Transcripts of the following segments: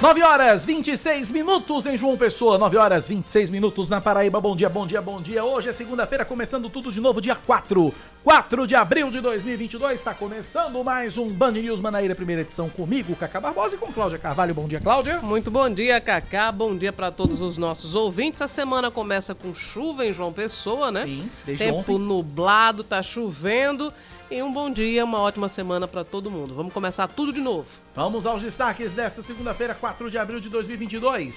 9 horas 26 minutos em João Pessoa, 9 horas 26 minutos na Paraíba. Bom dia, bom dia, bom dia. Hoje é segunda-feira, começando tudo de novo, dia 4. 4 de abril de 2022. Está começando mais um Band News Manaíra, primeira edição comigo, Cacá Barbosa e com Cláudia Carvalho. Bom dia, Cláudia. Muito bom dia, Cacá. Bom dia para todos os nossos ouvintes. A semana começa com chuva em João Pessoa, né? Sim, desde Tempo ontem. nublado, tá chovendo. E um bom dia, uma ótima semana para todo mundo. Vamos começar tudo de novo. Vamos aos destaques desta segunda-feira, 4 de abril de 2022.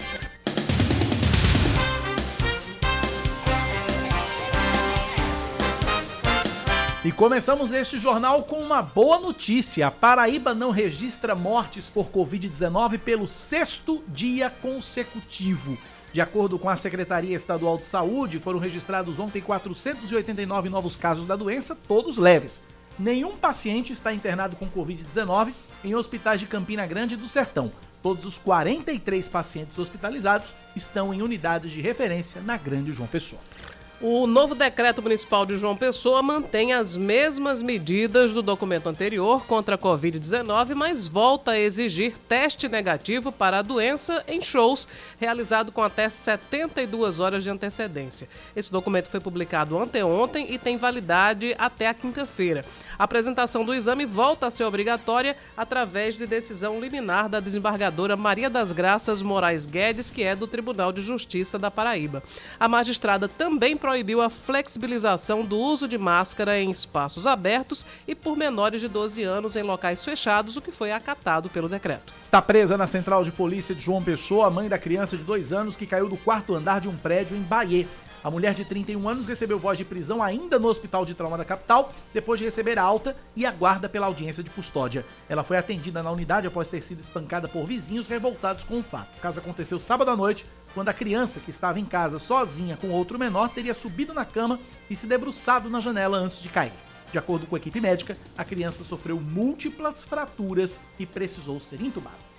E começamos este jornal com uma boa notícia. A Paraíba não registra mortes por Covid-19 pelo sexto dia consecutivo. De acordo com a Secretaria Estadual de Saúde, foram registrados ontem 489 novos casos da doença, todos leves. Nenhum paciente está internado com Covid-19 em hospitais de Campina Grande do Sertão. Todos os 43 pacientes hospitalizados estão em unidades de referência na Grande João Pessoa. O novo decreto municipal de João Pessoa mantém as mesmas medidas do documento anterior contra a Covid-19, mas volta a exigir teste negativo para a doença em shows realizado com até 72 horas de antecedência. Esse documento foi publicado anteontem e tem validade até a quinta-feira. A apresentação do exame volta a ser obrigatória através de decisão liminar da desembargadora Maria das Graças Moraes Guedes, que é do Tribunal de Justiça da Paraíba. A magistrada também proibiu a flexibilização do uso de máscara em espaços abertos e por menores de 12 anos em locais fechados, o que foi acatado pelo decreto. Está presa na central de polícia de João Pessoa a mãe da criança de dois anos que caiu do quarto andar de um prédio em Bahia. A mulher de 31 anos recebeu voz de prisão ainda no hospital de trauma da capital, depois de receber alta e aguarda pela audiência de custódia. Ela foi atendida na unidade após ter sido espancada por vizinhos revoltados com o fato. O caso aconteceu sábado à noite, quando a criança, que estava em casa sozinha com outro menor, teria subido na cama e se debruçado na janela antes de cair. De acordo com a equipe médica, a criança sofreu múltiplas fraturas e precisou ser entubada.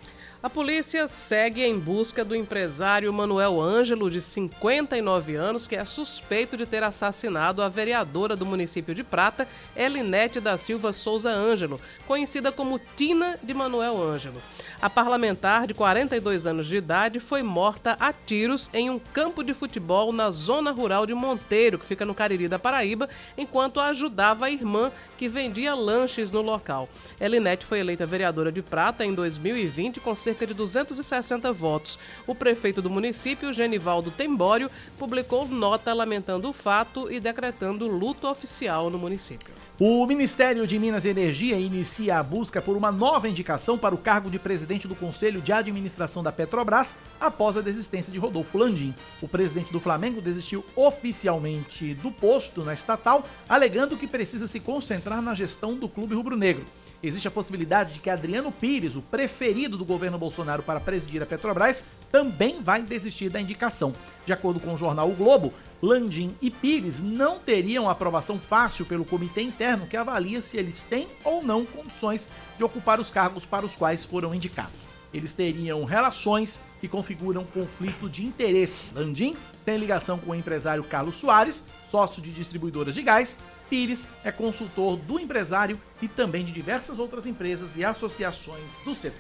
A polícia segue em busca do empresário Manuel Ângelo, de 59 anos, que é suspeito de ter assassinado a vereadora do município de Prata, Elinete da Silva Souza Ângelo, conhecida como Tina de Manuel Ângelo. A parlamentar, de 42 anos de idade, foi morta a tiros em um campo de futebol na zona rural de Monteiro, que fica no Cariri da Paraíba, enquanto ajudava a irmã que vendia lanches no local. Elinete foi eleita vereadora de Prata em 2020 com cerca de 260 votos. O prefeito do município, Genivaldo Tembório, publicou nota lamentando o fato e decretando luto oficial no município. O Ministério de Minas e Energia inicia a busca por uma nova indicação para o cargo de presidente do Conselho de Administração da Petrobras após a desistência de Rodolfo Landim. O presidente do Flamengo desistiu oficialmente do posto na estatal, alegando que precisa se concentrar na gestão do clube rubro-negro. Existe a possibilidade de que Adriano Pires, o preferido do governo Bolsonaro para presidir a Petrobras, também vai desistir da indicação. De acordo com o jornal O Globo, Landim e Pires não teriam aprovação fácil pelo comitê interno que avalia se eles têm ou não condições de ocupar os cargos para os quais foram indicados. Eles teriam relações que configuram conflito de interesse. Landim tem ligação com o empresário Carlos Soares, sócio de distribuidoras de gás. Pires é consultor do empresário e também de diversas outras empresas e associações do setor.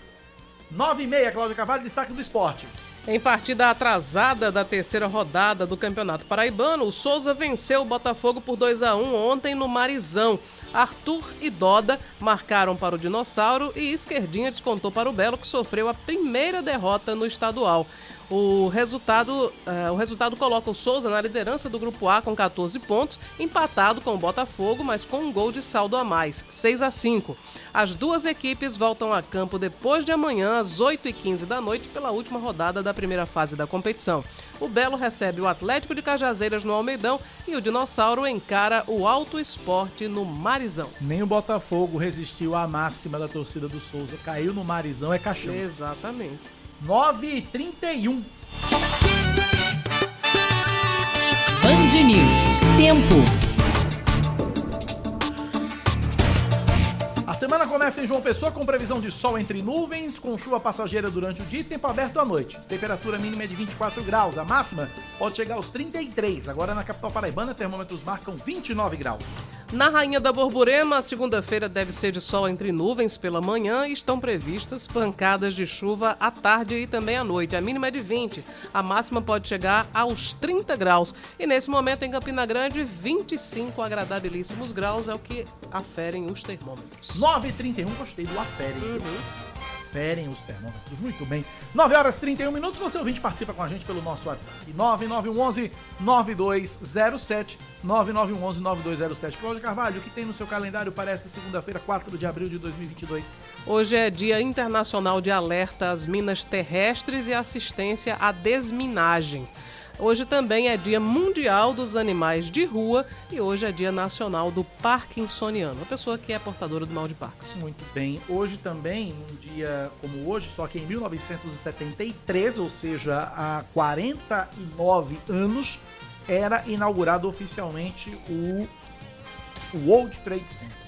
9 e meia, Cláudia Carvalho, destaque do esporte. Em partida atrasada da terceira rodada do Campeonato Paraibano, o Souza venceu o Botafogo por 2 a 1 ontem no Marizão. Arthur e Doda marcaram para o Dinossauro e Esquerdinha descontou para o Belo, que sofreu a primeira derrota no estadual. O resultado, uh, o resultado coloca o Souza na liderança do Grupo A com 14 pontos, empatado com o Botafogo, mas com um gol de saldo a mais, 6 a 5. As duas equipes voltam a campo depois de amanhã, às 8h15 da noite, pela última rodada da primeira fase da competição. O Belo recebe o Atlético de Cajazeiras no Almeidão e o Dinossauro encara o Alto Esporte no Marizão. Nem o Botafogo resistiu à máxima da torcida do Souza. Caiu no Marizão, é caixão. Exatamente. 9 e 31. Band News. Tempo. A semana começa em João Pessoa com previsão de sol entre nuvens, com chuva passageira durante o dia e tempo aberto à noite. Temperatura mínima é de 24 graus, a máxima pode chegar aos 33. Agora na capital paraibana, termômetros marcam 29 graus. Na Rainha da Borborema, a segunda-feira deve ser de sol entre nuvens pela manhã e estão previstas pancadas de chuva à tarde e também à noite. A mínima é de 20, a máxima pode chegar aos 30 graus. E nesse momento em Campina Grande, 25 agradabilíssimos graus é o que aferem os termômetros. 9h31, gostei do aferem. Uhum ferem os termômetros. Muito bem. 9 horas e 31 minutos. Você ouvinte participa com a gente pelo nosso WhatsApp. 9911 9207 9911 9207. Cláudia Carvalho, o que tem no seu calendário para esta segunda-feira, 4 de abril de 2022? Hoje é Dia Internacional de Alerta às Minas Terrestres e Assistência à Desminagem. Hoje também é Dia Mundial dos Animais de Rua e hoje é Dia Nacional do Parkinsoniano, a pessoa que é portadora do mal de Parkinson. Muito bem. Hoje também, um dia como hoje, só que em 1973, ou seja, há 49 anos, era inaugurado oficialmente o World Trade Center.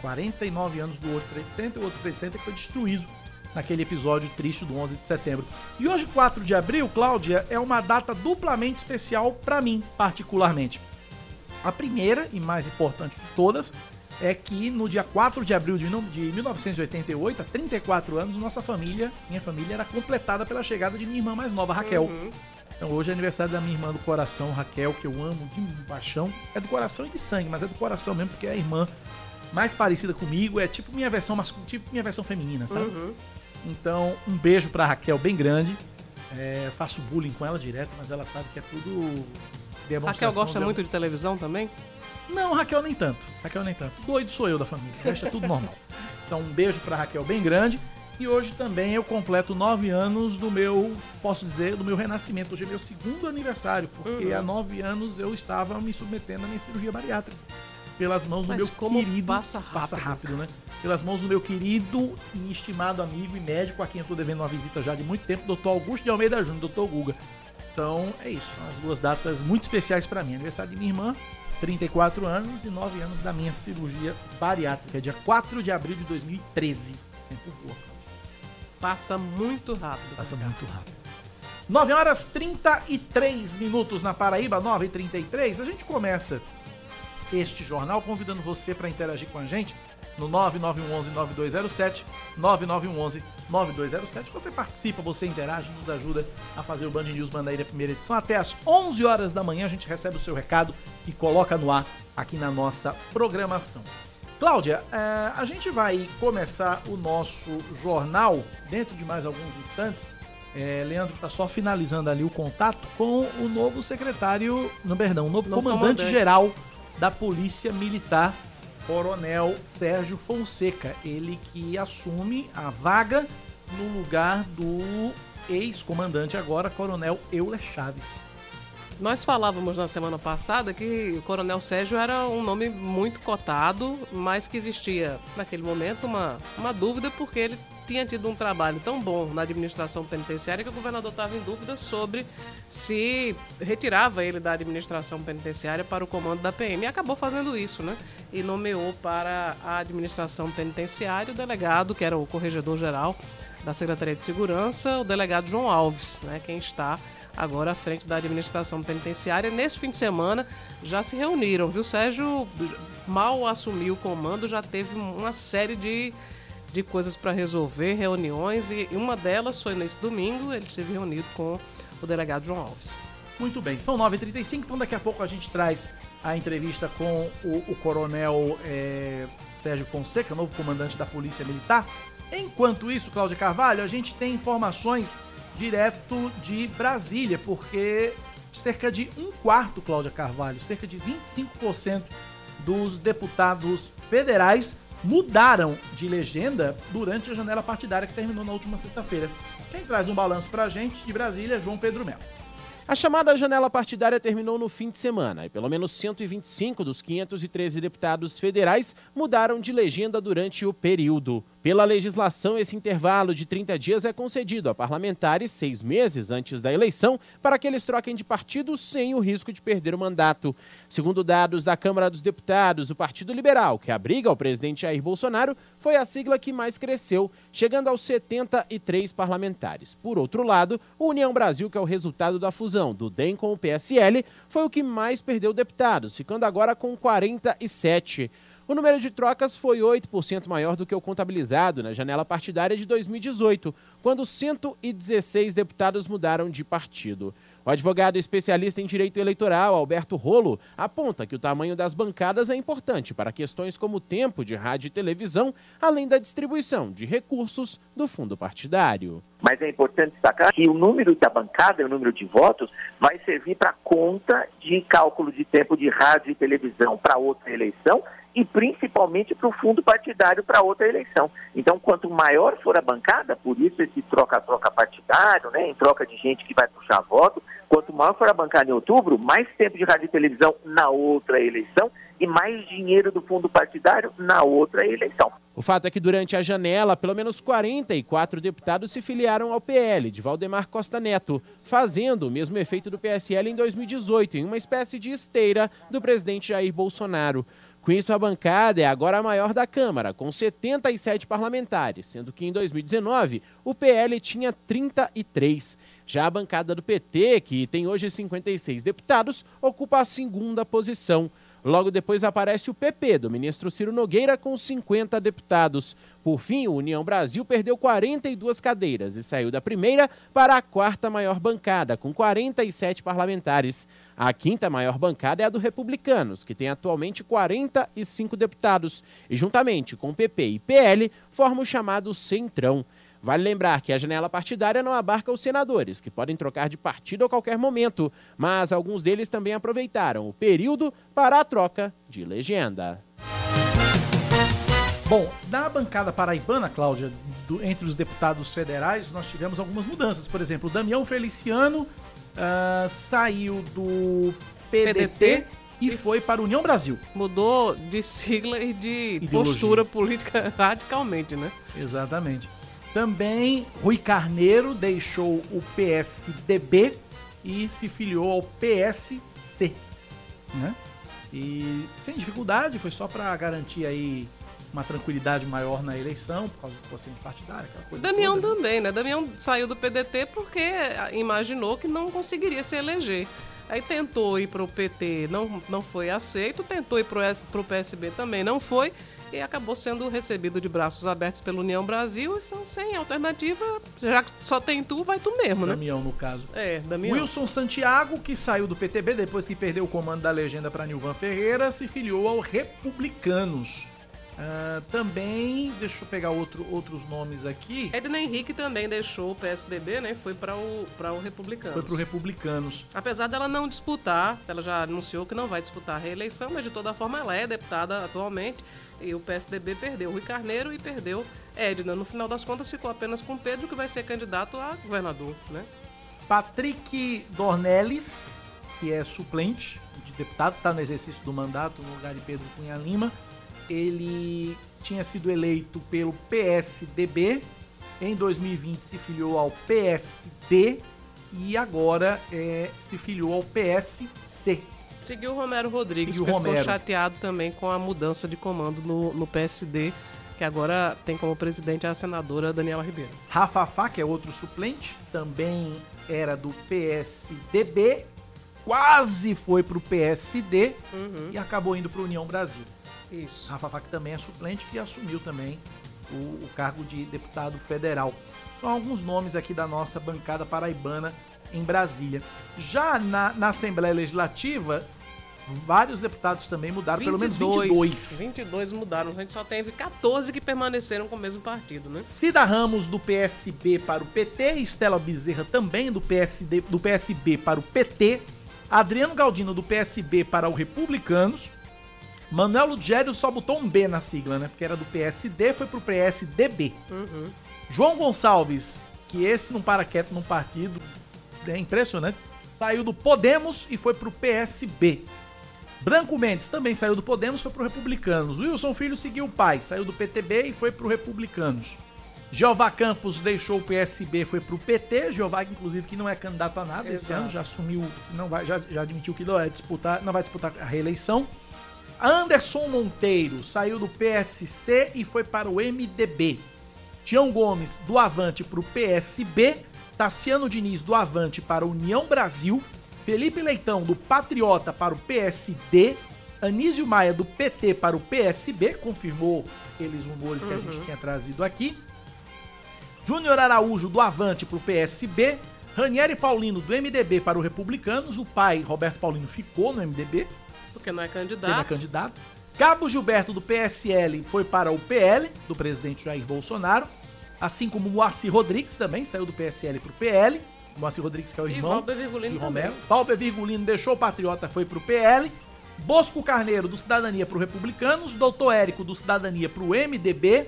49 anos do World Trade Center, o World Trade Center foi destruído naquele episódio triste do 11 de setembro. E hoje, 4 de abril, Cláudia, é uma data duplamente especial para mim, particularmente. A primeira e mais importante de todas é que no dia 4 de abril de 1988, há 34 anos, nossa família, minha família, era completada pela chegada de minha irmã mais nova, Raquel. Uhum. Então hoje é aniversário da minha irmã do coração, Raquel, que eu amo de paixão. É do coração e de sangue, mas é do coração mesmo, porque é a irmã mais parecida comigo, é tipo minha versão masculina, tipo minha versão feminina, sabe? Uhum. Então, um beijo pra Raquel bem grande. É, faço bullying com ela direto, mas ela sabe que é tudo. Raquel gosta dela. muito de televisão também? Não, Raquel nem tanto. Raquel nem tanto. Doido sou eu da família. Deixa tudo normal. Então, um beijo pra Raquel bem grande. E hoje também eu completo nove anos do meu, posso dizer, do meu renascimento. Hoje é meu segundo aniversário, porque uhum. há nove anos eu estava me submetendo à minha cirurgia bariátrica pelas mãos do Mas meu querido. Passa rápido. Passa rápido, né? Pelas mãos do meu querido e estimado amigo e médico, a quem eu tô devendo uma visita já de muito tempo, doutor Augusto de Almeida Júnior, doutor Guga. Então é isso, são as duas datas muito especiais para mim. Aniversário de minha irmã, 34 anos, e 9 anos da minha cirurgia bariátrica, dia 4 de abril de 2013. Tempo voa. Passa muito rápido. Passa muito rápido. 9 horas 33 minutos na Paraíba, 9 e 33 A gente começa este jornal, convidando você para interagir com a gente no 9911-9207, 9911-9207. Você participa, você interage, nos ajuda a fazer o Band News Mandaíra primeira edição. Até às 11 horas da manhã a gente recebe o seu recado e coloca no ar aqui na nossa programação. Cláudia, é, a gente vai começar o nosso jornal dentro de mais alguns instantes. É, Leandro está só finalizando ali o contato com o novo secretário, não, perdão, o novo, novo comandante-geral comandante da Polícia Militar, Coronel Sérgio Fonseca. Ele que assume a vaga no lugar do ex-comandante agora, Coronel Euler Chaves. Nós falávamos na semana passada que o Coronel Sérgio era um nome muito cotado, mas que existia naquele momento uma, uma dúvida porque ele tinha tido um trabalho tão bom na administração penitenciária que o governador estava em dúvida sobre se retirava ele da administração penitenciária para o comando da PM. E acabou fazendo isso, né? E nomeou para a administração penitenciária o delegado, que era o corregedor-geral da Secretaria de Segurança, o delegado João Alves, né? Quem está agora à frente da administração penitenciária. Nesse fim de semana já se reuniram, viu? Sérgio mal assumiu o comando, já teve uma série de de coisas para resolver, reuniões, e uma delas foi nesse domingo, ele esteve reunido com o delegado João Alves. Muito bem, são 9h35, então daqui a pouco a gente traz a entrevista com o, o coronel é, Sérgio Fonseca, novo comandante da Polícia Militar. Enquanto isso, Cláudia Carvalho, a gente tem informações direto de Brasília, porque cerca de um quarto, Cláudia Carvalho, cerca de 25% dos deputados federais mudaram de legenda durante a janela partidária que terminou na última sexta-feira. Quem traz um balanço pra gente de Brasília é João Pedro Melo. A chamada janela partidária terminou no fim de semana e pelo menos 125 dos 513 deputados federais mudaram de legenda durante o período. Pela legislação, esse intervalo de 30 dias é concedido a parlamentares seis meses antes da eleição para que eles troquem de partido sem o risco de perder o mandato. Segundo dados da Câmara dos Deputados, o Partido Liberal, que abriga o presidente Jair Bolsonaro, foi a sigla que mais cresceu, chegando aos 73 parlamentares. Por outro lado, o União Brasil, que é o resultado da fusão do DEM com o PSL, foi o que mais perdeu deputados, ficando agora com 47. O número de trocas foi 8% maior do que o contabilizado na janela partidária de 2018, quando 116 deputados mudaram de partido. O advogado especialista em direito eleitoral, Alberto Rolo, aponta que o tamanho das bancadas é importante para questões como o tempo de rádio e televisão, além da distribuição de recursos do fundo partidário. Mas é importante destacar que o número da bancada, o número de votos, vai servir para conta de cálculo de tempo de rádio e televisão para outra eleição e principalmente para o fundo partidário para outra eleição. Então, quanto maior for a bancada, por isso esse troca-troca partidário, né, em troca de gente que vai puxar voto, quanto maior for a bancada em outubro, mais tempo de rádio e televisão na outra eleição e mais dinheiro do fundo partidário na outra eleição. O fato é que durante a janela, pelo menos 44 deputados se filiaram ao PL de Valdemar Costa Neto, fazendo o mesmo efeito do PSL em 2018, em uma espécie de esteira do presidente Jair Bolsonaro. Com isso, a bancada é agora a maior da Câmara, com 77 parlamentares, sendo que em 2019 o PL tinha 33. Já a bancada do PT, que tem hoje 56 deputados, ocupa a segunda posição. Logo depois aparece o PP, do ministro Ciro Nogueira, com 50 deputados. Por fim, o União Brasil perdeu 42 cadeiras e saiu da primeira para a quarta maior bancada, com 47 parlamentares. A quinta maior bancada é a do Republicanos, que tem atualmente 45 deputados, e juntamente com PP e PL, forma o chamado Centrão. Vale lembrar que a janela partidária não abarca os senadores, que podem trocar de partido a qualquer momento, mas alguns deles também aproveitaram o período para a troca de legenda. Bom, na bancada paraibana, Cláudia, do, entre os deputados federais, nós tivemos algumas mudanças. Por exemplo, o Damião Feliciano uh, saiu do PDT, PDT e foi para a União Brasil. Mudou de sigla e de Ideologia. postura política radicalmente, né? Exatamente. Também Rui Carneiro deixou o PSDB e se filiou ao PSC, né? E sem dificuldade, foi só para garantir aí uma tranquilidade maior na eleição, por causa do quociente partidário, aquela coisa Damião toda, né? também, né? Damião saiu do PDT porque imaginou que não conseguiria se eleger. Aí tentou ir para o PT, não, não foi aceito, tentou ir para o PSB também, não foi e acabou sendo recebido de braços abertos pela União Brasil e são sem alternativa, já que só tem tu, vai tu mesmo, né? Damião, no caso. É, Damião. Wilson Santiago, que saiu do PTB depois que perdeu o comando da legenda para Nilvan Ferreira, se filiou ao Republicanos. Uh, também, deixa eu pegar outro, outros nomes aqui. Edna Henrique também deixou o PSDB, né? Foi para o, o Republicanos. Foi para o Republicanos. Apesar dela não disputar, ela já anunciou que não vai disputar a reeleição, mas de toda forma ela é deputada atualmente. E o PSDB perdeu Rui Carneiro e perdeu Edna. No final das contas, ficou apenas com Pedro, que vai ser candidato a governador, né? Patrick Dornelles, que é suplente de deputado, está no exercício do mandato no lugar de Pedro Cunha Lima ele tinha sido eleito pelo PSDB, em 2020 se filiou ao PSD e agora é, se filiou ao PSC. Seguiu o Romero Rodrigues, Seguiu ficou Romero. chateado também com a mudança de comando no, no PSD, que agora tem como presidente a senadora Daniela Ribeiro. Rafa Fá, que é outro suplente, também era do PSDB, quase foi para o PSD uhum. e acabou indo para União Brasil. Isso. Rafa Fá, que também é suplente, que assumiu também o, o, cargo de deputado federal. São alguns nomes aqui da nossa bancada paraibana em Brasília. Já na, na Assembleia Legislativa, vários deputados também mudaram, 22, pelo menos 22. 22 mudaram, a gente só teve 14 que permaneceram com o mesmo partido, né? Cida Ramos do PSB para o PT, Estela Bezerra também do, PSD, do PSB para o PT, Adriano Galdino do PSB para o Republicanos, Manuel Lugério só botou um B na sigla, né? Porque era do PSD, foi pro PSDB. Uhum. João Gonçalves, que esse não para quieto num partido, é impressionante, saiu do Podemos e foi pro PSB. Branco Mendes também saiu do Podemos, foi pro Republicanos. Wilson Filho seguiu o pai, saiu do PTB e foi pro Republicanos. Jeová Campos deixou o PSB, foi pro PT. Jeová, inclusive, que não é candidato a nada esse ano, já assumiu, não vai, já, já admitiu que não vai disputar, não vai disputar a reeleição. Anderson Monteiro saiu do PSC e foi para o MDB. Tião Gomes do Avante para o PSB. Tassiano Diniz do Avante para a União Brasil. Felipe Leitão do Patriota para o PSD. Anísio Maia do PT para o PSB, confirmou aqueles rumores que a gente tinha trazido aqui. Júnior Araújo do Avante para o PSB. Ranieri Paulino do MDB para o Republicanos. O pai, Roberto Paulino, ficou no MDB. Porque não é candidato. Ele é candidato. Cabo Gilberto do PSL foi para o PL, do presidente Jair Bolsonaro. Assim como Moacir Rodrigues também saiu do PSL para o PL. Moacir Rodrigues, que é o irmão e Virgulino de Romero. Virgulino deixou o Patriota, foi para o PL. Bosco Carneiro, do Cidadania para o Republicanos. Doutor Érico, do Cidadania para o MDB.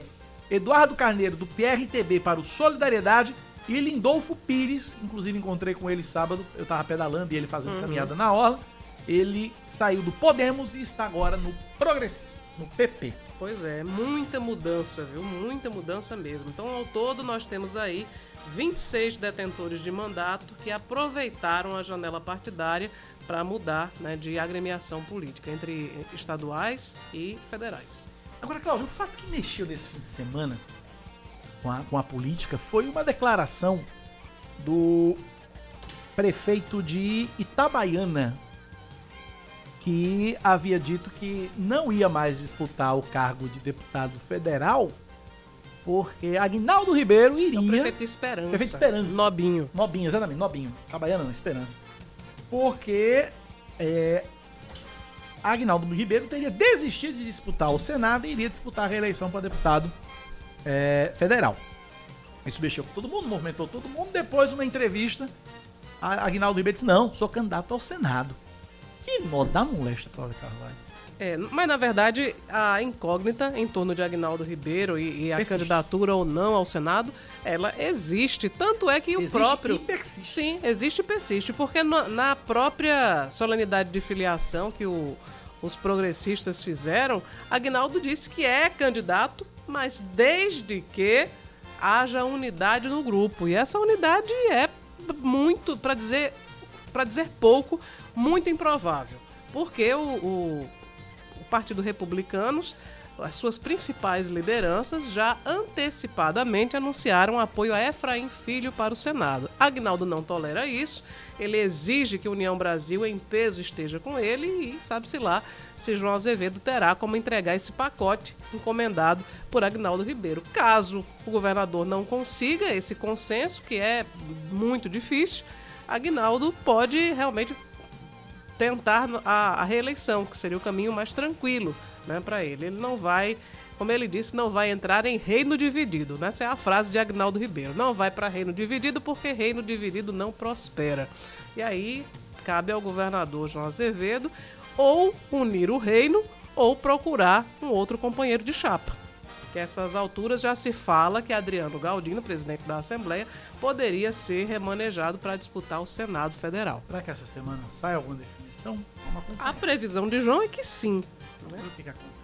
Eduardo Carneiro, do PRTB para o Solidariedade. E Lindolfo Pires, inclusive encontrei com ele sábado, eu tava pedalando e ele fazendo caminhada na orla. Ele saiu do Podemos e está agora no Progressista, no PP. Pois é, muita mudança, viu? Muita mudança mesmo. Então, ao todo, nós temos aí 26 detentores de mandato que aproveitaram a janela partidária para mudar né, de agremiação política entre estaduais e federais. Agora, Cláudio, o fato que mexeu nesse fim de semana com a, com a política foi uma declaração do prefeito de Itabaiana, que havia dito que não ia mais disputar o cargo de deputado federal, porque Agnaldo Ribeiro É o iria. prefeito de Esperança. Prefeito de Esperança. Nobinho. Nobinho, exatamente, Nobinho. Itabaiana não, Esperança. Porque é, Agnaldo Ribeiro teria desistido de disputar o Senado e iria disputar a reeleição para deputado é, federal. Isso mexeu com todo mundo, movimentou todo mundo. Depois, uma entrevista, Agnaldo Ribeiro disse: Não, sou candidato ao Senado. Que nó da molesta, Cláudia Carvalho. É, mas na verdade a incógnita em torno de Agnaldo Ribeiro e, e a Persiste. candidatura ou não ao Senado, ela existe. Tanto é que Existe o próprio. e persiste. Sim, existe e persiste. Porque no- na própria solenidade de filiação que o- os progressistas fizeram, Agnaldo disse que é candidato, mas desde que haja unidade no grupo. E essa unidade é muito, para dizer, para dizer pouco, muito improvável. Porque o, o- o Partido Republicanos, as suas principais lideranças já antecipadamente anunciaram apoio a Efraim Filho para o Senado. Agnaldo não tolera isso, ele exige que a União Brasil em peso esteja com ele e sabe-se lá se João Azevedo terá como entregar esse pacote encomendado por Agnaldo Ribeiro. Caso o governador não consiga esse consenso, que é muito difícil, Agnaldo pode realmente tentar a, a reeleição, que seria o caminho mais tranquilo né, para ele. Ele não vai, como ele disse, não vai entrar em reino dividido. né? Essa é a frase de Agnaldo Ribeiro. Não vai para reino dividido porque reino dividido não prospera. E aí cabe ao governador João Azevedo ou unir o reino ou procurar um outro companheiro de chapa. Que essas alturas já se fala que Adriano Galdino, presidente da Assembleia, poderia ser remanejado para disputar o Senado Federal. Será que essa semana sai alguma definição? Vamos acompanhar. A previsão de João é que sim. Vamos ver o que, que acontece.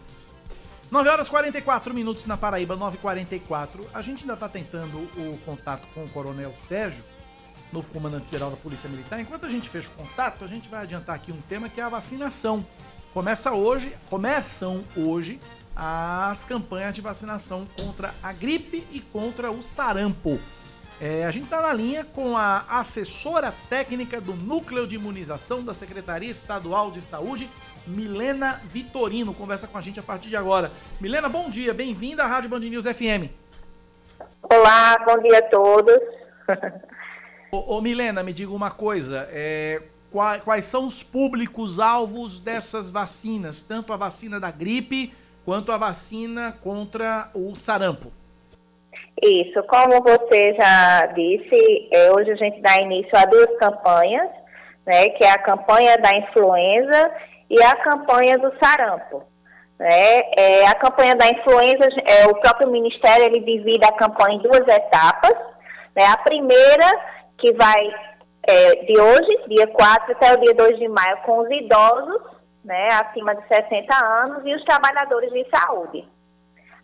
9 horas e 44 minutos na Paraíba, 9h44. A gente ainda está tentando o contato com o Coronel Sérgio, novo comandante-geral da Polícia Militar. Enquanto a gente fecha o contato, a gente vai adiantar aqui um tema que é a vacinação. Começa hoje, começam hoje as campanhas de vacinação contra a gripe e contra o sarampo. É, a gente está na linha com a assessora técnica do Núcleo de Imunização da Secretaria Estadual de Saúde, Milena Vitorino. Conversa com a gente a partir de agora. Milena, bom dia, bem-vinda à Rádio Band News FM. Olá, bom dia a todos. Ô, ô, Milena, me diga uma coisa: é, qua- quais são os públicos-alvos dessas vacinas, tanto a vacina da gripe quanto a vacina contra o sarampo? Isso, como você já disse, é, hoje a gente dá início a duas campanhas, né, que é a campanha da influenza e a campanha do sarampo. Né? É, a campanha da influenza, é, o próprio Ministério ele divide a campanha em duas etapas. Né? A primeira, que vai é, de hoje, dia 4 até o dia 2 de maio, com os idosos né, acima de 60 anos, e os trabalhadores de saúde.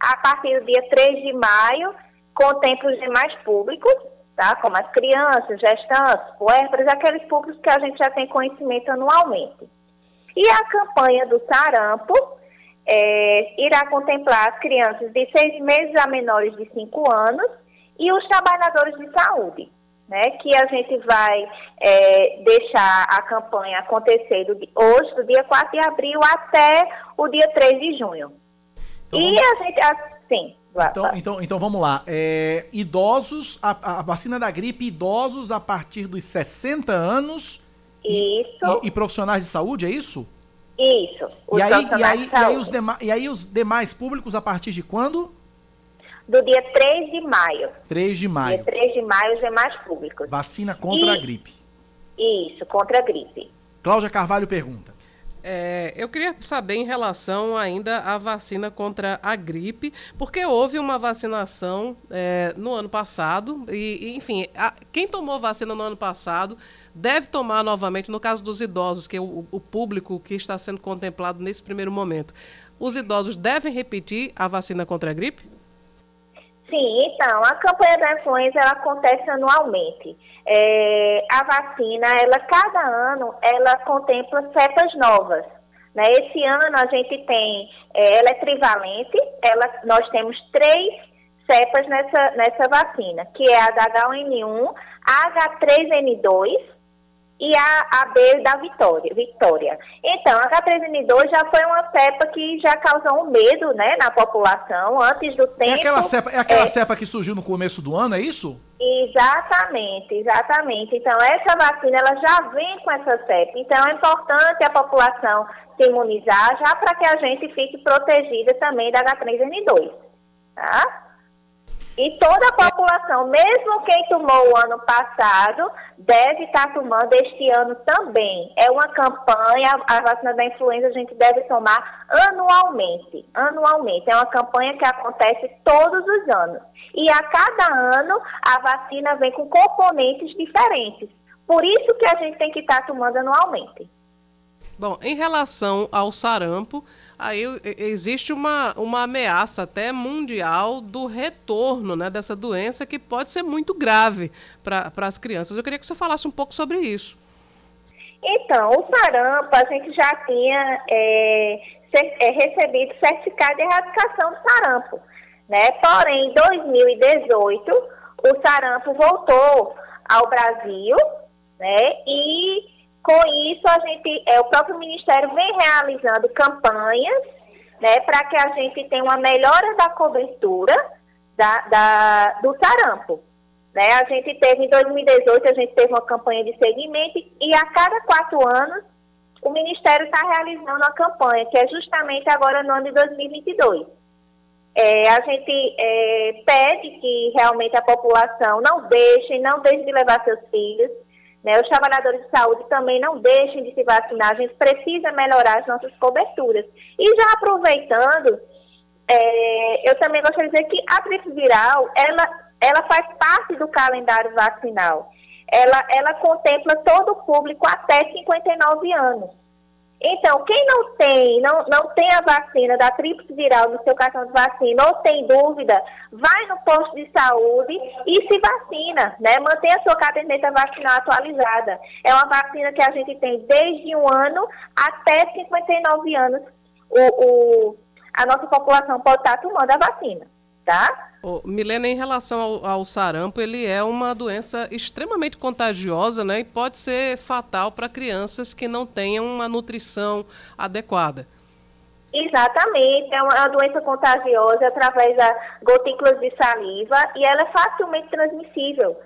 A partir do dia 3 de maio, contempla os demais públicos, tá, como as crianças, gestantes, puérperas, aqueles públicos que a gente já tem conhecimento anualmente. E a campanha do sarampo é, irá contemplar as crianças de seis meses a menores de 5 anos e os trabalhadores de saúde né, que a gente vai é, deixar a campanha acontecer do, hoje, do dia 4 de abril até o dia 3 de junho. Então, e vamos... a gente, assim... Então, então, então vamos lá. É, idosos, a, a, vacina da gripe, idosos a partir dos 60 anos. Isso. E, e, profissionais de saúde, é isso? Isso. E aí, e, aí, e, aí os e aí os demais públicos a partir de quando? do dia 3 de maio. 3 de maio. Dia 3 de maio, os demais públicos. Vacina contra e, a gripe. Isso, contra a gripe. Cláudia Carvalho pergunta. É, eu queria saber em relação ainda à vacina contra a gripe, porque houve uma vacinação é, no ano passado, e, e enfim, a, quem tomou vacina no ano passado deve tomar novamente, no caso dos idosos, que é o, o público que está sendo contemplado nesse primeiro momento. Os idosos devem repetir a vacina contra a gripe? Sim, então, a campanha da influenza ela acontece anualmente. É, a vacina, ela cada ano, ela contempla cepas novas. Né? Esse ano a gente tem, é, ela é trivalente, ela, nós temos três cepas nessa, nessa vacina, que é a da H1N1, H3N2 e a, a B da Vitória, Vitória. Então, a H3N2 já foi uma cepa que já causou um medo né, na população antes do tempo. É aquela, cepa, é aquela é, cepa que surgiu no começo do ano, é isso? Exatamente, exatamente. Então, essa vacina ela já vem com essa cepa. Então, é importante a população se imunizar já para que a gente fique protegida também da H3N2. Tá? E toda a população, mesmo quem tomou o ano passado, deve estar tomando este ano também. É uma campanha, a vacina da influenza a gente deve tomar anualmente. Anualmente. É uma campanha que acontece todos os anos. E a cada ano a vacina vem com componentes diferentes. Por isso que a gente tem que estar tomando anualmente. Bom, em relação ao sarampo, aí existe uma, uma ameaça até mundial do retorno né, dessa doença que pode ser muito grave para as crianças. Eu queria que você falasse um pouco sobre isso. Então, o sarampo, a gente já tinha é, é, recebido certificado de erradicação do sarampo. Né? Porém, em 2018, o sarampo voltou ao Brasil né? e com isso, a gente, é, o próprio Ministério vem realizando campanhas né, para que a gente tenha uma melhora da cobertura da, da, do sarampo. Né? A gente teve, em 2018, a gente teve uma campanha de segmento e a cada quatro anos o Ministério está realizando uma campanha, que é justamente agora no ano de 2022. É, a gente é, pede que realmente a população não deixe, não deixe de levar seus filhos, né? Os trabalhadores de saúde também não deixem de se vacinar, a gente precisa melhorar as nossas coberturas. E já aproveitando, é, eu também gostaria de dizer que a gripe viral, ela, ela faz parte do calendário vacinal. Ela, ela contempla todo o público até 59 anos. Então, quem não tem, não, não tem a vacina da tríplice viral no seu cartão de vacina ou tem dúvida, vai no posto de saúde e se vacina, né? Mantenha a sua caderneta vacinal atualizada. É uma vacina que a gente tem desde um ano até 59 anos. O, o a nossa população pode estar tomando a vacina, tá? Oh, Milena, em relação ao, ao, sarampo, ele é uma doença extremamente contagiosa né, e pode ser fatal para crianças que não tenham uma nutrição adequada. Exatamente, é uma doença contagiosa através da gotículas de saliva e ela é facilmente transmissível.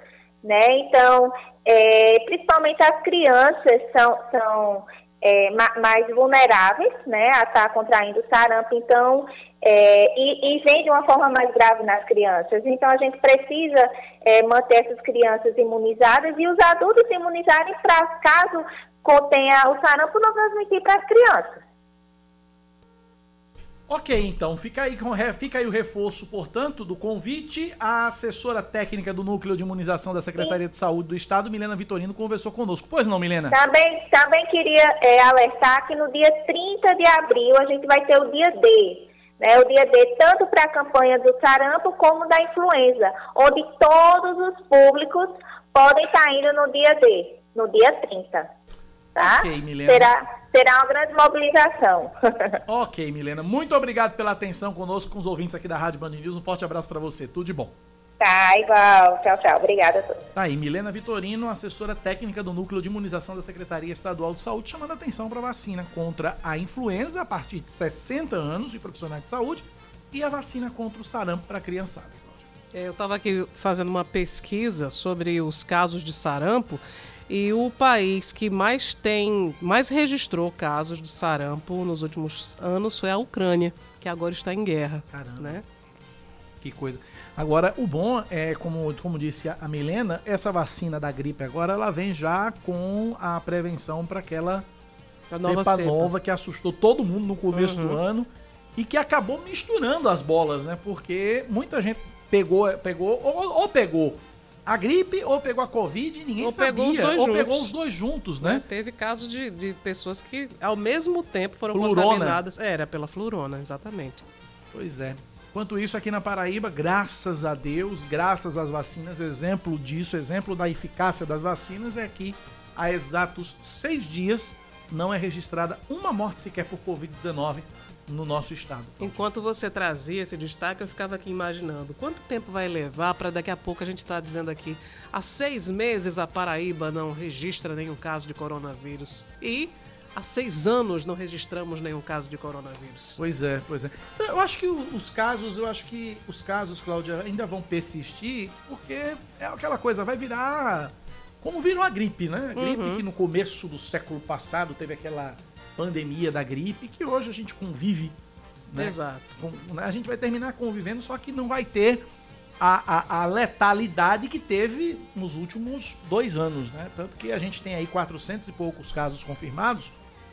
Né? Então, é, principalmente as crianças são, são é, mais vulneráveis né, a estar contraindo sarampo. Então, é, e, e, vem de uma forma mais grave nas crianças. Então, a gente precisa é, manter essas crianças imunizadas e os adultos imunizarem para, caso contenha o sarampo, não transmitir para as crianças. Ok, então, fica aí, fica aí o reforço, portanto, do convite. A assessora técnica do Núcleo de Imunização da Secretaria Sim. de Saúde do Estado, Milena Vitorino, conversou conosco. Pois não, Milena? Também, também queria é, alertar que no dia 30 de abril a gente vai ter o dia D. Né, o dia D tanto para a campanha do sarampo como da influenza, onde todos os públicos podem estar indo no dia D, no dia 30. Tá? Ok, Milena. Será, será uma grande mobilização. ok, Milena. Muito obrigado pela atenção conosco, com os ouvintes aqui da Rádio Band News. Um forte abraço para você. Tudo de bom. Tá, igual. Tchau, tchau. Obrigada a todos. Tá aí, Milena Vitorino, assessora técnica do Núcleo de Imunização da Secretaria Estadual de Saúde, chamando a atenção para a vacina contra a influenza a partir de 60 anos de profissionais de saúde e a vacina contra o sarampo para criançada. É, eu estava aqui fazendo uma pesquisa sobre os casos de sarampo e o país que mais tem, mais registrou casos de sarampo nos últimos anos foi a Ucrânia, que agora está em guerra. Caramba. Né? Que coisa. Agora, o bom é, como, como disse a Milena, essa vacina da gripe agora, ela vem já com a prevenção para aquela nova cepa, cepa, nova que assustou todo mundo no começo uhum. do ano e que acabou misturando as bolas, né? Porque muita gente pegou, pegou ou, ou pegou a gripe ou pegou a Covid e ninguém ou sabia. Pegou os dois ou juntos. pegou os dois juntos, né? Teve casos de, de pessoas que ao mesmo tempo foram flurona. contaminadas. É, era pela flurona, exatamente. Pois é. Enquanto isso, aqui na Paraíba, graças a Deus, graças às vacinas, exemplo disso, exemplo da eficácia das vacinas é que há exatos seis dias não é registrada uma morte sequer por Covid-19 no nosso estado. Enquanto você trazia esse destaque, eu ficava aqui imaginando quanto tempo vai levar para daqui a pouco a gente estar tá dizendo aqui há seis meses a Paraíba não registra nenhum caso de coronavírus e há seis anos não registramos nenhum caso de coronavírus. Pois é, pois é. Eu acho que os casos, eu acho que os casos, Cláudia, ainda vão persistir porque é aquela coisa, vai virar como virou a gripe, né? A gripe uhum. que no começo do século passado teve aquela pandemia da gripe, que hoje a gente convive. Né? Exato. Né? A gente vai terminar convivendo, só que não vai ter a, a, a, letalidade que teve nos últimos dois anos, né? Tanto que a gente tem aí 400 e poucos casos confirmados.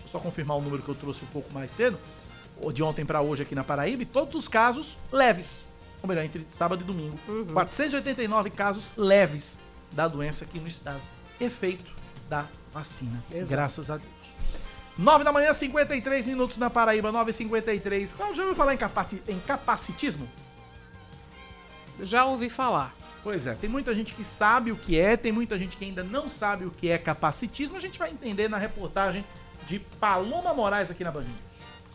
Só confirmar o número que eu trouxe um pouco mais cedo, de ontem para hoje aqui na Paraíba, e todos os casos leves. Ou melhor, entre sábado e domingo. Uhum. 489 casos leves da doença aqui no estado. Efeito da vacina. Exato. Graças a Deus. 9 da manhã, 53 minutos na Paraíba, 9h53. Cláudio, já ouviu falar em, capaci em capacitismo? Já ouvi falar. Pois é, tem muita gente que sabe o que é, tem muita gente que ainda não sabe o que é capacitismo. A gente vai entender na reportagem de Paloma Moraes aqui na Band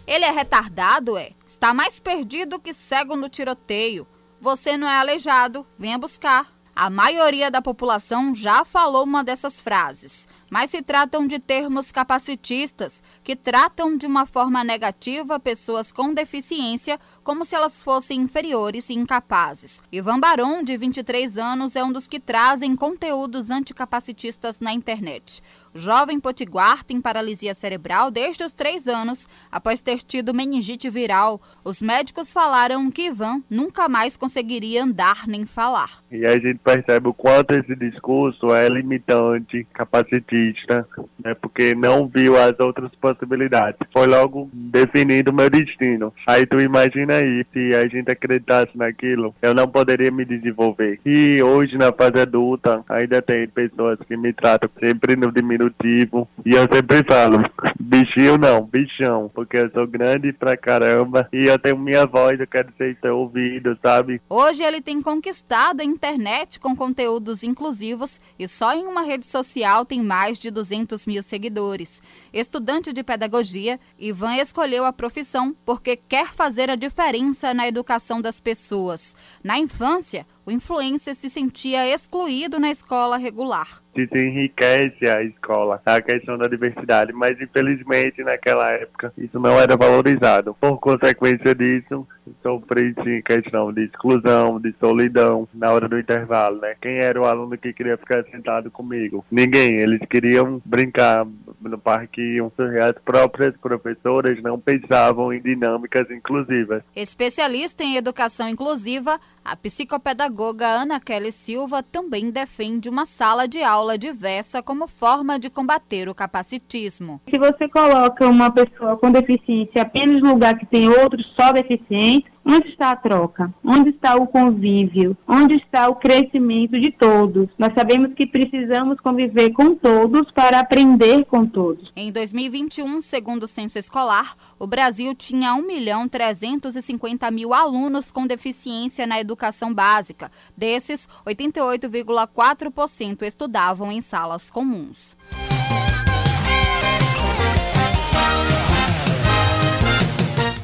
Ele é retardado, é? Está mais perdido que cego no tiroteio. Você não é aleijado, venha buscar. A maioria da população já falou uma dessas frases mas se tratam de termos capacitistas que tratam de uma forma negativa pessoas com deficiência como se elas fossem inferiores e incapazes. Ivan Baron, de 23 anos, é um dos que trazem conteúdos anticapacitistas na internet. Jovem potiguar tem paralisia cerebral desde os três anos, após ter tido meningite viral. Os médicos falaram que Ivan nunca mais conseguiria andar nem falar. E a gente percebe o quanto esse discurso é limitante, capacitista, né, porque não viu as outras possibilidades. Foi logo definido o meu destino. Aí tu imagina aí, se a gente acreditasse naquilo, eu não poderia me desenvolver. E hoje, na fase adulta, ainda tem pessoas que me tratam sempre no diminutivo diminutivo. E eu sempre falo, bichinho não, bichão, porque eu sou grande pra caramba e eu tenho minha voz, eu quero ser ouvido, sabe? Hoje ele tem conquistado a internet com conteúdos inclusivos e só em uma rede social tem mais de 200 mil seguidores. Estudante de pedagogia, Ivan escolheu a profissão porque quer fazer a diferença na educação das pessoas. Na infância, o influencer se sentia excluído na escola regular. Isso enriquece a escola, a questão da diversidade, mas infelizmente naquela época isso não era valorizado. Por consequência disso, sofri sim questão de exclusão, de solidão na hora do intervalo, né? Quem era o aluno que queria ficar sentado comigo? Ninguém, eles queriam brincar, no parque as próprias professoras não pensavam em dinâmicas inclusivas. Especialista em educação inclusiva, a psicopedagoga Ana Kelly Silva também defende uma sala de aula diversa como forma de combater o capacitismo. Se você coloca uma pessoa com deficiência apenas no lugar que tem outros só deficientes, Onde está a troca? Onde está o convívio? Onde está o crescimento de todos? Nós sabemos que precisamos conviver com todos para aprender com todos. Em 2021, segundo o censo escolar, o Brasil tinha 1 milhão 350 mil alunos com deficiência na educação básica. Desses, 88,4% estudavam em salas comuns.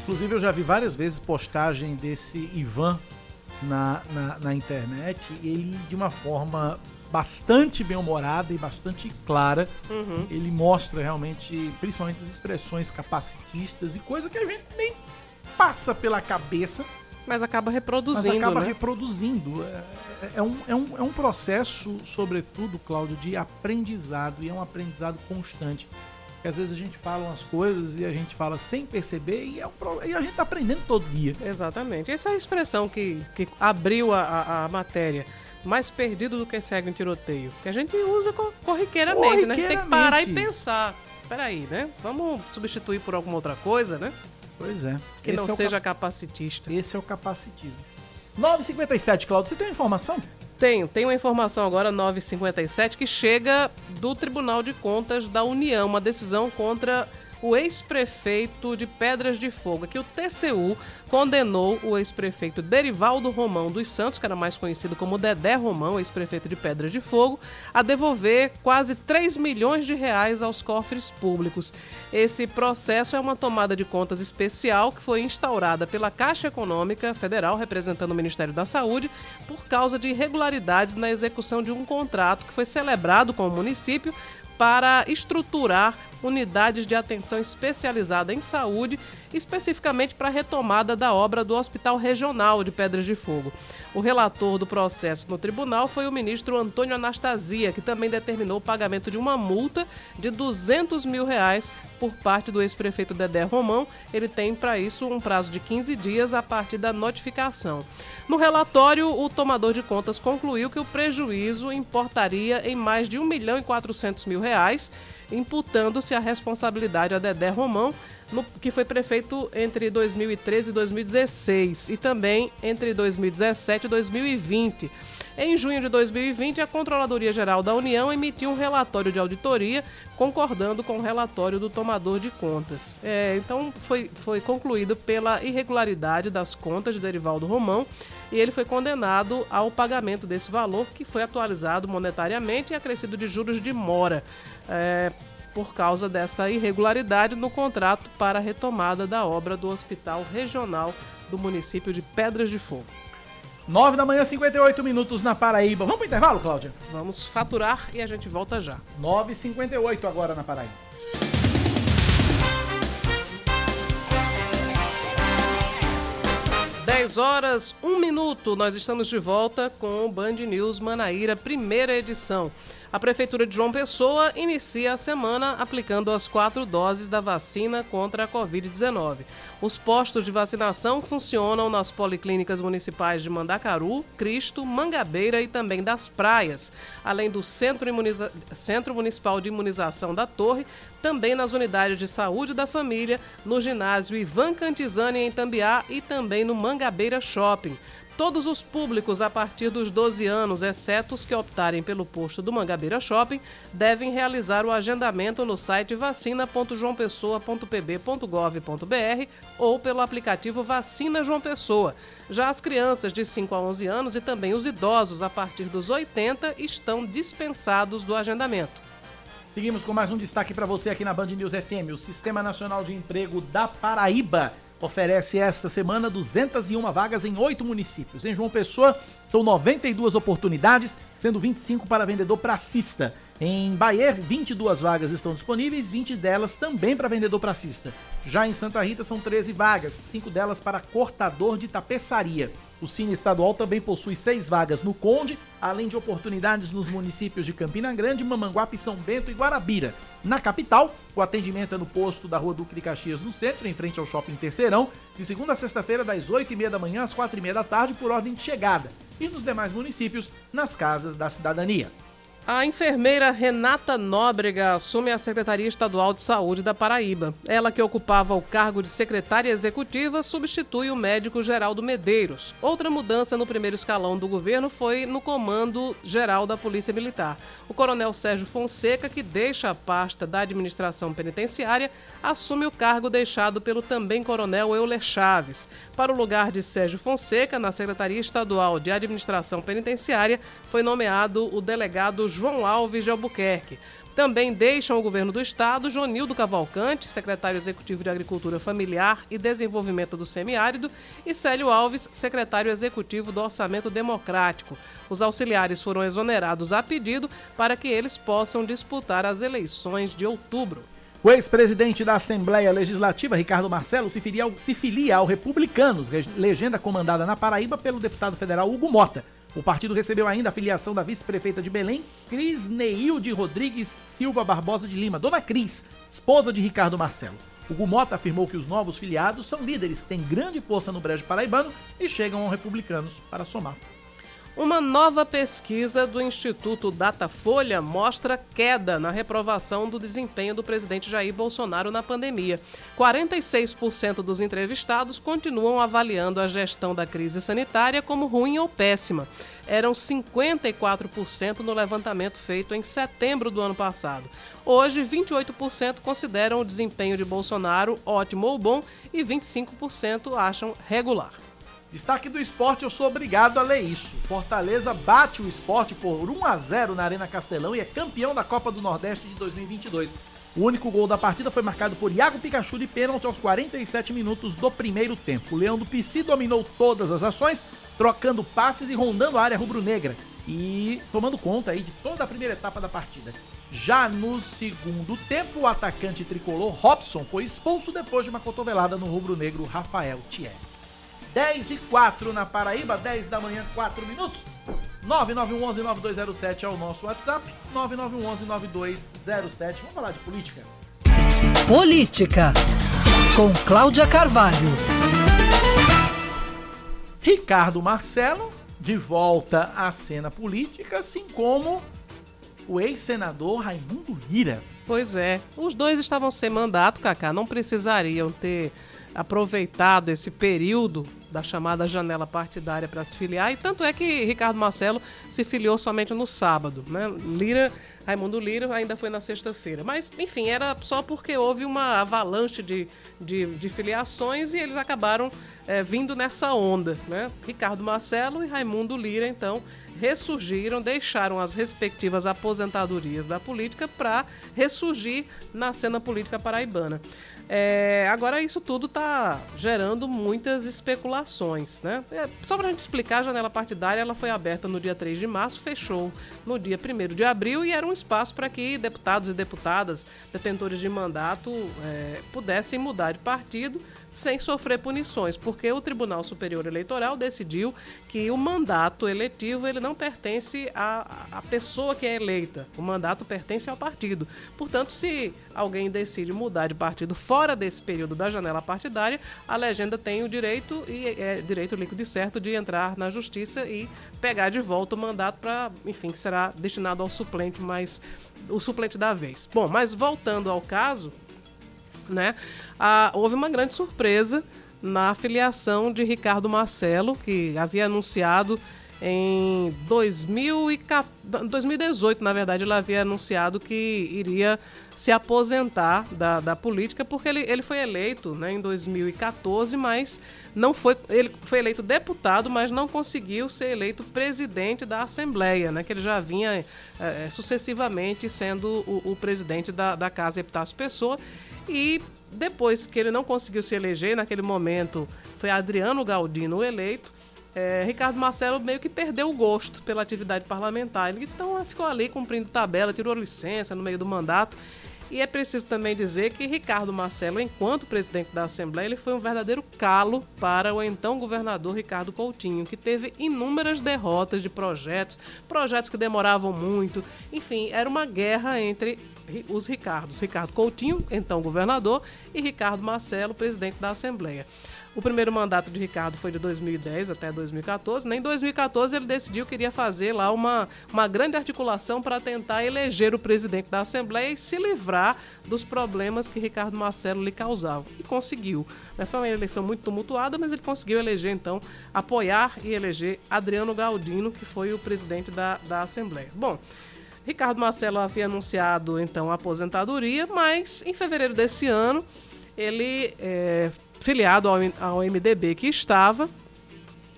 Inclusive, eu já vi várias vezes postagem desse Ivan na, na, na internet e ele, de uma forma bastante bem-humorada e bastante clara, uhum. ele mostra realmente, principalmente as expressões capacitistas e coisa que a gente nem passa pela cabeça. Mas acaba reproduzindo. Mas acaba né? reproduzindo. É, é, é, um, é, um, é um processo, sobretudo, Cláudio, de aprendizado e é um aprendizado constante que às vezes a gente fala umas coisas e a gente fala sem perceber e, é um, e a gente tá aprendendo todo dia. Exatamente. Essa é a expressão que, que abriu a, a, a matéria. Mais perdido do que cego em tiroteio. Que a gente usa corriqueiramente, corriqueiramente. né? A gente tem que parar e pensar. Peraí, né? Vamos substituir por alguma outra coisa, né? Pois é. Que Esse não é seja cap... capacitista. Esse é o capacitismo. 9h57, Claudio, você tem uma informação? Tenho, tem uma informação agora, 957, que chega do Tribunal de Contas da União, uma decisão contra o ex-prefeito de Pedras de Fogo, que o TCU condenou o ex-prefeito Derivaldo Romão dos Santos, que era mais conhecido como Dedé Romão, ex-prefeito de Pedras de Fogo, a devolver quase 3 milhões de reais aos cofres públicos. Esse processo é uma tomada de contas especial que foi instaurada pela Caixa Econômica Federal, representando o Ministério da Saúde, por causa de irregularidades na execução de um contrato que foi celebrado com o município para estruturar unidades de atenção especializada em saúde, especificamente para a retomada da obra do Hospital Regional de Pedras de Fogo. O relator do processo no tribunal foi o ministro Antônio Anastasia, que também determinou o pagamento de uma multa de 200 mil reais por parte do ex-prefeito Dedé Romão. Ele tem para isso um prazo de 15 dias a partir da notificação. No relatório, o tomador de contas concluiu que o prejuízo importaria em mais de 1 milhão e 400 mil reais, imputando-se a responsabilidade a Dedé Romão, no, que foi prefeito entre 2013 e 2016 e também entre 2017 e 2020. Em junho de 2020, a Controladoria Geral da União emitiu um relatório de auditoria concordando com o relatório do tomador de contas. É, então, foi, foi concluído pela irregularidade das contas de Derivaldo Romão e ele foi condenado ao pagamento desse valor, que foi atualizado monetariamente e acrescido de juros de mora. É, por causa dessa irregularidade no contrato para a retomada da obra do Hospital Regional do município de Pedras de Fogo. 9 da manhã, 58 minutos na Paraíba. Vamos pro intervalo, Cláudia? Vamos faturar e a gente volta já. 9h58 agora na Paraíba. Dez horas, um minuto. Nós estamos de volta com o Band News Manaíra, primeira edição. A Prefeitura de João Pessoa inicia a semana aplicando as quatro doses da vacina contra a Covid-19. Os postos de vacinação funcionam nas policlínicas municipais de Mandacaru, Cristo, Mangabeira e também das Praias, além do Centro, Imuniza... Centro Municipal de Imunização da Torre, também nas unidades de saúde da família, no ginásio Ivan Cantizani em Tambiá e também no Mangabeira Shopping. Todos os públicos a partir dos 12 anos, exceto os que optarem pelo posto do Mangabeira Shopping, devem realizar o agendamento no site vacina.joaopessoa.pb.gov.br ou pelo aplicativo Vacina João Pessoa. Já as crianças de 5 a 11 anos e também os idosos a partir dos 80 estão dispensados do agendamento. Seguimos com mais um destaque para você aqui na Band News FM. O Sistema Nacional de Emprego da Paraíba oferece esta semana 201 vagas em oito municípios. Em João Pessoa, são 92 oportunidades, sendo 25 para vendedor pracista. Em Bahia, 22 vagas estão disponíveis, 20 delas também para vendedor pracista. Já em Santa Rita, são 13 vagas, 5 delas para cortador de tapeçaria. O Cine Estadual também possui seis vagas no Conde, além de oportunidades nos municípios de Campina Grande, Mamanguape, São Bento e Guarabira. Na capital, o atendimento é no posto da Rua Duque de Caxias, no centro, em frente ao Shopping Terceirão, de segunda a sexta-feira, das 8h30 da manhã às 4h30 da tarde, por ordem de chegada. E nos demais municípios, nas casas da cidadania. A enfermeira Renata Nóbrega assume a Secretaria Estadual de Saúde da Paraíba. Ela, que ocupava o cargo de secretária executiva, substitui o médico Geraldo Medeiros. Outra mudança no primeiro escalão do governo foi no comando geral da Polícia Militar. O coronel Sérgio Fonseca, que deixa a pasta da administração penitenciária, assume o cargo deixado pelo também coronel Euler Chaves. Para o lugar de Sérgio Fonseca, na Secretaria Estadual de Administração Penitenciária, foi nomeado o delegado João Alves de Albuquerque. Também deixam o governo do estado Jonildo Cavalcante, secretário executivo de Agricultura Familiar e Desenvolvimento do Semiárido, e Célio Alves, secretário executivo do Orçamento Democrático. Os auxiliares foram exonerados a pedido para que eles possam disputar as eleições de outubro. O ex-presidente da Assembleia Legislativa, Ricardo Marcelo, se filia, ao, Republicanos, legenda comandada na Paraíba pelo deputado federal Hugo Mota. O partido recebeu ainda a filiação da vice-prefeita de Belém, Cris Neilde Rodrigues Silva Barbosa de Lima, Dona Cris, esposa de Ricardo Marcelo. O Gumota afirmou que os novos filiados são líderes que têm grande força no brejo paraibano e chegam aos republicanos para somar uma nova pesquisa do Instituto Datafolha mostra queda na reprovação do desempenho do presidente Jair Bolsonaro na pandemia. 46% dos entrevistados continuam avaliando a gestão da crise sanitária como ruim ou péssima. Eram 54% no levantamento feito em setembro do ano passado. Hoje, 28% consideram o desempenho de Bolsonaro ótimo ou bom e 25% acham regular. Destaque do esporte, eu sou obrigado a ler isso. Fortaleza bate o esporte por 1 a 0 na Arena Castelão e é campeão da Copa do Nordeste de 2022. O único gol da partida foi marcado por Iago Pikachu de pênalti aos 47 minutos do primeiro tempo. O Leão do Pici dominou todas as ações, trocando passes e rondando a área rubro-negra e tomando conta aí de toda a primeira etapa da partida. Já no segundo tempo, o atacante tricolor Robson foi expulso depois de uma cotovelada no rubro-negro Rafael Thierry. 10 e 4 na Paraíba, 10 da manhã, 4 minutos. 9911-9207 é o nosso WhatsApp, 9911-9207. Vamos falar de política? Política, com Cláudia Carvalho. Ricardo Marcelo, de volta à cena política, assim como o ex-senador Raimundo Lira. Pois é, os dois estavam sem mandato, Cacá, não precisariam ter aproveitado esse período da chamada janela partidária para se filiar, e tanto é que Ricardo Marcelo se filiou somente no sábado. Né? Lira, Raimundo Lira ainda foi na sexta-feira. Mas, enfim, era só porque houve uma avalanche de, de, de filiações e eles acabaram é, vindo nessa onda. Né? Ricardo Marcelo e Raimundo Lira, então, ressurgiram, deixaram as respectivas aposentadorias da política para ressurgir na cena política paraibana. É, agora, isso tudo está gerando muitas especulações. Né? É, só para a gente explicar, a janela partidária ela foi aberta no dia 3 de março, fechou no dia 1 de abril e era um espaço para que deputados e deputadas, detentores de mandato, é, pudessem mudar de partido sem sofrer punições, porque o Tribunal Superior Eleitoral decidiu que o mandato eletivo ele não pertence à, à pessoa que é eleita, o mandato pertence ao partido. Portanto, se alguém decide mudar de partido fora desse período da janela partidária, a legenda tem o direito, e é direito líquido e certo, de entrar na justiça e pegar de volta o mandato para, enfim, que será destinado ao suplente, mas o suplente da vez. Bom, mas voltando ao caso, né? Ah, houve uma grande surpresa na filiação de Ricardo Marcelo, que havia anunciado em 2018, na verdade, ele havia anunciado que iria se aposentar da, da política, porque ele, ele foi eleito né, em 2014, mas não foi. Ele foi eleito deputado, mas não conseguiu ser eleito presidente da Assembleia, né? Que ele já vinha é, sucessivamente sendo o, o presidente da, da Casa Epitácio Pessoa. E depois que ele não conseguiu se eleger, naquele momento foi Adriano Galdino eleito, é, Ricardo Marcelo meio que perdeu o gosto pela atividade parlamentar. Então ficou ali cumprindo tabela, tirou licença no meio do mandato E é preciso também dizer que Ricardo Marcelo, enquanto presidente da Assembleia, ele foi um verdadeiro calo para o então governador Ricardo Coutinho, que teve inúmeras derrotas de projetos, projetos que demoravam muito. Enfim, era uma guerra entre os Ricardos. Ricardo Coutinho, então governador, e Ricardo Marcelo, presidente da Assembleia. O primeiro mandato de Ricardo foi de 2010 até 2014. Nem em 2014 ele decidiu que iria fazer lá uma, uma grande articulação para tentar eleger o presidente da Assembleia e se livrar dos problemas que Ricardo Marcelo lhe causava. E conseguiu. Né? Foi uma eleição muito tumultuada, mas ele conseguiu eleger, então, apoiar e eleger Adriano Galdino, que foi o presidente da, da Assembleia. Bom. Ricardo Marcelo havia anunciado então a aposentadoria, mas em fevereiro desse ano ele é, filiado ao, ao MDB que estava,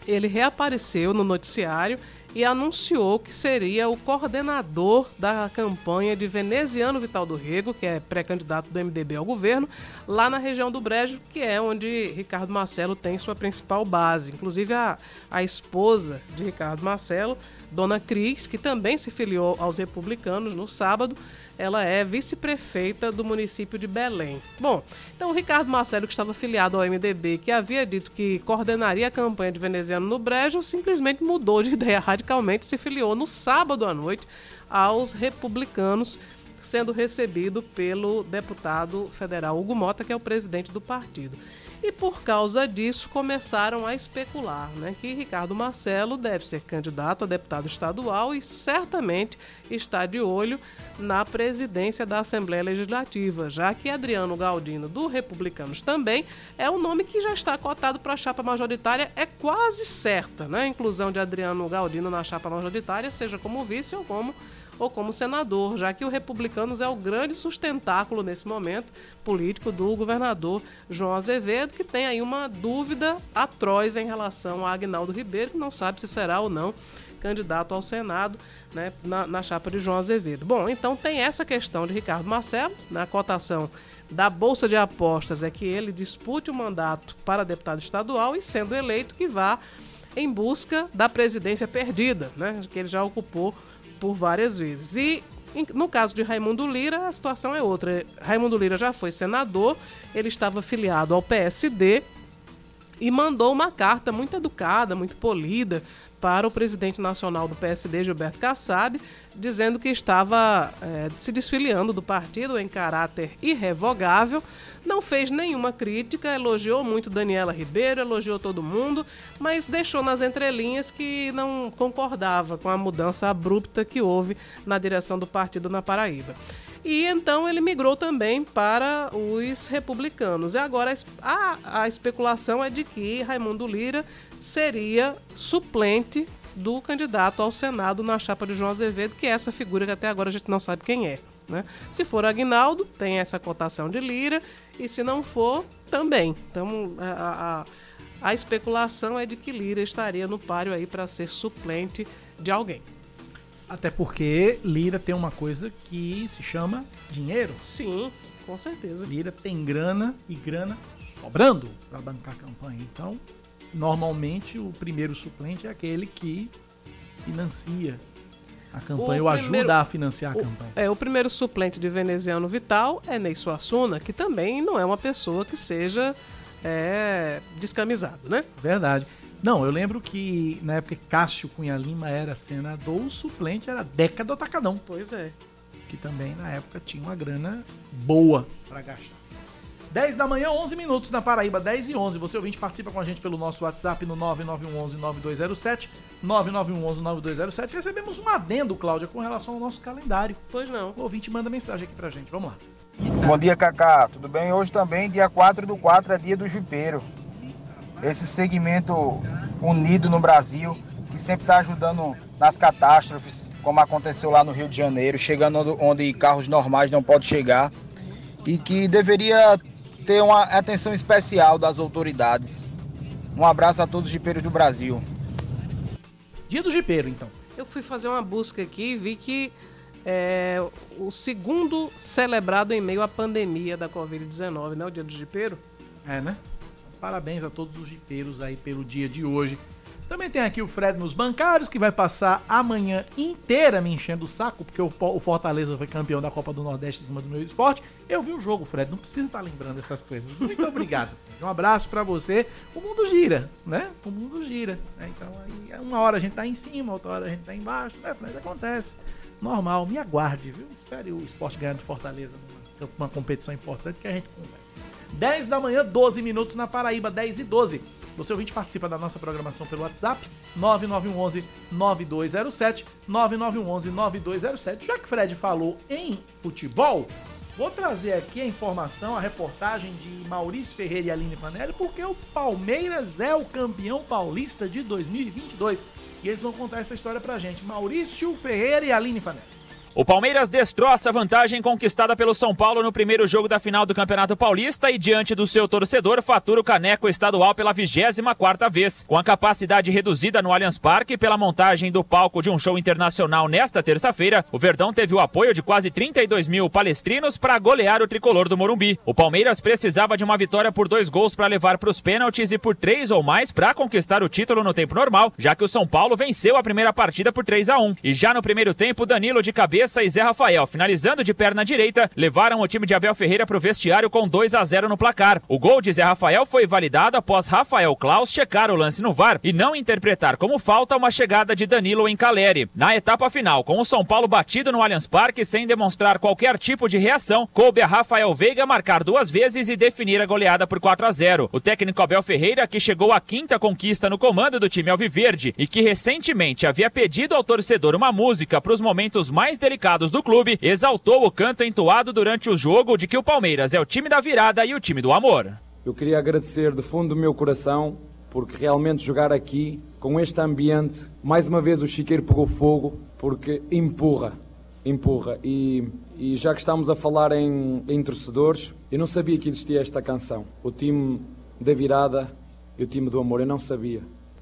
ele reapareceu no noticiário e anunciou que seria o coordenador da campanha de Veneziano Vital do Rego, que é pré-candidato do MDB ao governo, lá na região do Brejo, que é onde Ricardo Marcelo tem sua principal base. Inclusive, a, a esposa de Ricardo Marcelo Dona Cris, que também se filiou aos republicanos no sábado, ela é vice-prefeita do município de Belém. Bom, então o Ricardo Marcelo, que estava filiado ao MDB, que havia dito que coordenaria a campanha de veneziano no Brejo, simplesmente mudou de ideia radicalmente e se filiou no sábado à noite aos republicanos sendo recebido pelo deputado federal Hugo Mota, que é o presidente do partido. E por causa disso começaram a especular né, que Ricardo Marcelo deve ser candidato a deputado estadual e certamente está de olho na presidência da Assembleia Legislativa, já que Adriano Galdino, do Republicanos, também é um nome que já está cotado para a chapa majoritária, é quase certa, né? A inclusão de Adriano Galdino na chapa majoritária, seja como vice ou como ou como senador, já que o Republicanos é o grande sustentáculo nesse momento político do governador João Azevedo, que tem aí uma dúvida atroz em relação a Agnaldo Ribeiro, que não sabe se será ou não candidato ao Senado né, na, na chapa de João Azevedo. Bom, então tem essa questão de Ricardo Marcelo, na cotação da Bolsa de Apostas é que ele dispute o mandato para deputado estadual e, sendo eleito, que vá em busca da presidência perdida, né, que ele já ocupou por várias vezes. E no caso de Raimundo Lira, a situação é outra. Raimundo Lira já foi senador, ele estava filiado ao PSD e mandou uma carta muito educada, muito polida para o presidente nacional do PSD, Gilberto Kassab, dizendo que estava é, se desfiliando do partido em caráter irrevogável. Não fez nenhuma crítica, elogiou muito Daniela Ribeiro, elogiou todo mundo, mas deixou nas entrelinhas que não concordava com a mudança abrupta que houve na direção do partido na Paraíba. E então ele migrou também para os republicanos. E agora a, a especulação é de que Raimundo Lira seria suplente do candidato ao Senado na chapa de João Azevedo, que é essa figura que até agora a gente não sabe quem é. Né? Se for Agnaldo, tem essa cotação de Lira, e se não for, também. Então a, a, a especulação é de que Lira estaria no páreo aí para ser suplente de alguém. Até porque Lira tem uma coisa que se chama dinheiro. Sim, com certeza. Lira tem grana e grana sobrando para bancar a campanha. Então, normalmente o primeiro suplente é aquele que financia a campanha, o ou primeiro, ajuda a financiar a o, campanha. É, o primeiro suplente de veneziano Vital é Ney Suassuna, que também não é uma pessoa que seja é, descamisado, né? Verdade. Não, eu lembro que na época que Cássio Cunha Lima era senador, o suplente era Deca do Atacadão. Pois é. Que também na época tinha uma grana boa para gastar. 10 da manhã, 11 minutos na Paraíba, 10 e 11. Você ouvinte participa com a gente pelo nosso WhatsApp no 9911-9207. 9911-9207. Recebemos um adendo, Cláudia, com relação ao nosso calendário. Pois não. O ouvinte manda mensagem aqui pra gente. Vamos lá. Bom dia, Cacá. Tudo bem? Hoje também, dia 4 do 4, é dia do Jupeiro esse segmento unido no Brasil, que sempre está ajudando nas catástrofes, como aconteceu lá no Rio de Janeiro, chegando onde carros normais não podem chegar, e que deveria ter uma atenção especial das autoridades. Um abraço a todos os jipeiros do Brasil. Dia do jipeiro, então. Eu fui fazer uma busca aqui e vi que é o segundo celebrado em meio à pandemia da Covid-19, né? O dia do jipeiro. É, né? Parabéns a todos os jipeiros aí pelo dia de hoje. Também tem aqui o Fred nos bancários, que vai passar a manhã inteira me enchendo o saco, porque o, Fortaleza foi campeão da Copa do Nordeste em cima do meu esporte. Eu vi o jogo, Fred, não precisa estar lembrando essas coisas. Muito obrigado. Um abraço para você. O mundo gira, né? O mundo gira. Né? Então, aí, uma hora a gente tá em cima, outra hora a gente tá embaixo. Né, Fred? Acontece. Normal. Me aguarde, viu? Espere o esporte ganhar de Fortaleza numa, numa competição importante que a gente conversa. 10 da manhã, 12 minutos na Paraíba, 10 e 12. Você ouvinte participa da nossa programação pelo WhatsApp 9911 9207 9911 9207. Já que Fred falou em futebol, vou trazer aqui a informação, a reportagem de Maurício Ferreira e Aline Fanelli, porque o Palmeiras é o campeão paulista de 2022. E eles vão contar essa história pra gente. Maurício Ferreira e Aline Fanelli. O Palmeiras destroça a vantagem conquistada pelo São Paulo no primeiro jogo da final do Campeonato Paulista e, diante do seu torcedor, fatura o caneco estadual pela 24 vez. Com a capacidade reduzida no Allianz Parque pela montagem do palco de um show internacional nesta terça-feira, o Verdão teve o apoio de quase 32 mil palestrinos para golear o tricolor do Morumbi. O Palmeiras precisava de uma vitória por dois gols para levar para os pênaltis e por três ou mais para conquistar o título no tempo normal, já que o São Paulo venceu a primeira partida por 3 a 1 E já no primeiro tempo, Danilo de cabeça Cabeça e Zé Rafael, finalizando de perna direita, levaram o time de Abel Ferreira para o vestiário com 2 a 0 no placar. O gol de Zé Rafael foi validado após Rafael Klaus checar o lance no VAR e não interpretar como falta uma chegada de Danilo em Caleri. Na etapa final, com o São Paulo batido no Allianz Parque sem demonstrar qualquer tipo de reação, coube a Rafael Veiga marcar duas vezes e definir a goleada por 4 a 0. O técnico Abel Ferreira, que chegou à quinta conquista no comando do time Alviverde e que recentemente havia pedido ao torcedor uma música para os momentos mais delicados do clube, exaltou o canto entoado durante o jogo de que o Palmeiras é o time da virada e o time do amor. Eu queria agradecer do fundo do meu coração, porque realmente jogar aqui, com este ambiente, mais uma vez o Chiqueiro pegou fogo, porque empurra, empurra. E, e já que estamos a falar em, em torcedores, eu não sabia que existia esta canção. O time da virada e o time do amor, eu não sabia.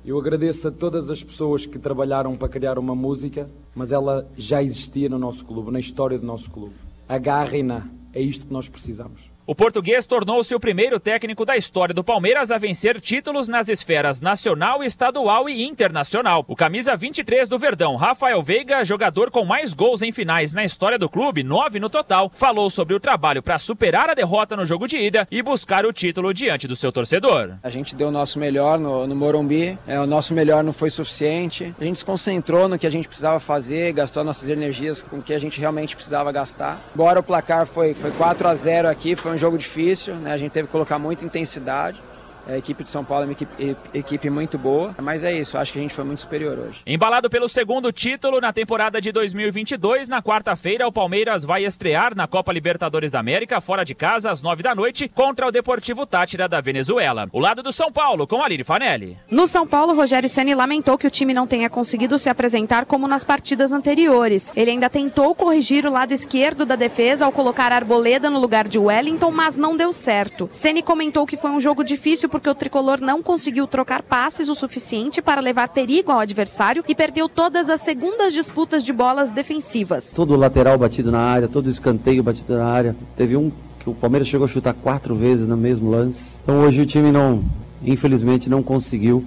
Eu agradeço a todas as pessoas que trabalharam para criar uma música, mas ela já existia no nosso clube, na história do nosso clube. Agarrem-na, é isto que nós precisamos. O português tornou-se o primeiro técnico da história do Palmeiras a vencer títulos nas esferas nacional, estadual e internacional. O camisa 23 do Verdão, Rafael Veiga, jogador com mais gols em finais na história do clube, nove no total, falou sobre o trabalho para superar a derrota no jogo de ida e buscar o título diante do seu torcedor. A gente deu o nosso melhor no, no Morumbi, é, o nosso melhor não foi suficiente. A gente se concentrou no que a gente precisava fazer, gastou nossas energias com o que a gente realmente precisava gastar. Embora o placar foi, foi 4 a 0 aqui, foi um jogo difícil, né? A gente teve que colocar muita intensidade. A equipe de São Paulo é uma equipe, equipe, muito boa, mas é isso, acho que a gente foi muito superior hoje. Embalado pelo segundo título na temporada de 2022, na quarta-feira o Palmeiras vai estrear na Copa Libertadores da América, fora de casa, às nove da noite, contra o Deportivo Tátira da Venezuela. O lado do São Paulo, com Aline Fanelli. No São Paulo, Rogério Ceni lamentou que o time não tenha conseguido se apresentar como nas partidas anteriores. Ele ainda tentou corrigir o lado esquerdo da defesa ao colocar Arboleda no lugar de Wellington, mas não deu certo. Ceni comentou que foi um jogo difícil porque o tricolor não conseguiu trocar passes o suficiente para levar perigo ao adversário e perdeu todas as segundas disputas de bolas defensivas. Todo lateral batido na área, todo escanteio batido na área. Teve um que o Palmeiras chegou a chutar quatro vezes no mesmo lance. Então hoje o time não, infelizmente, não conseguiu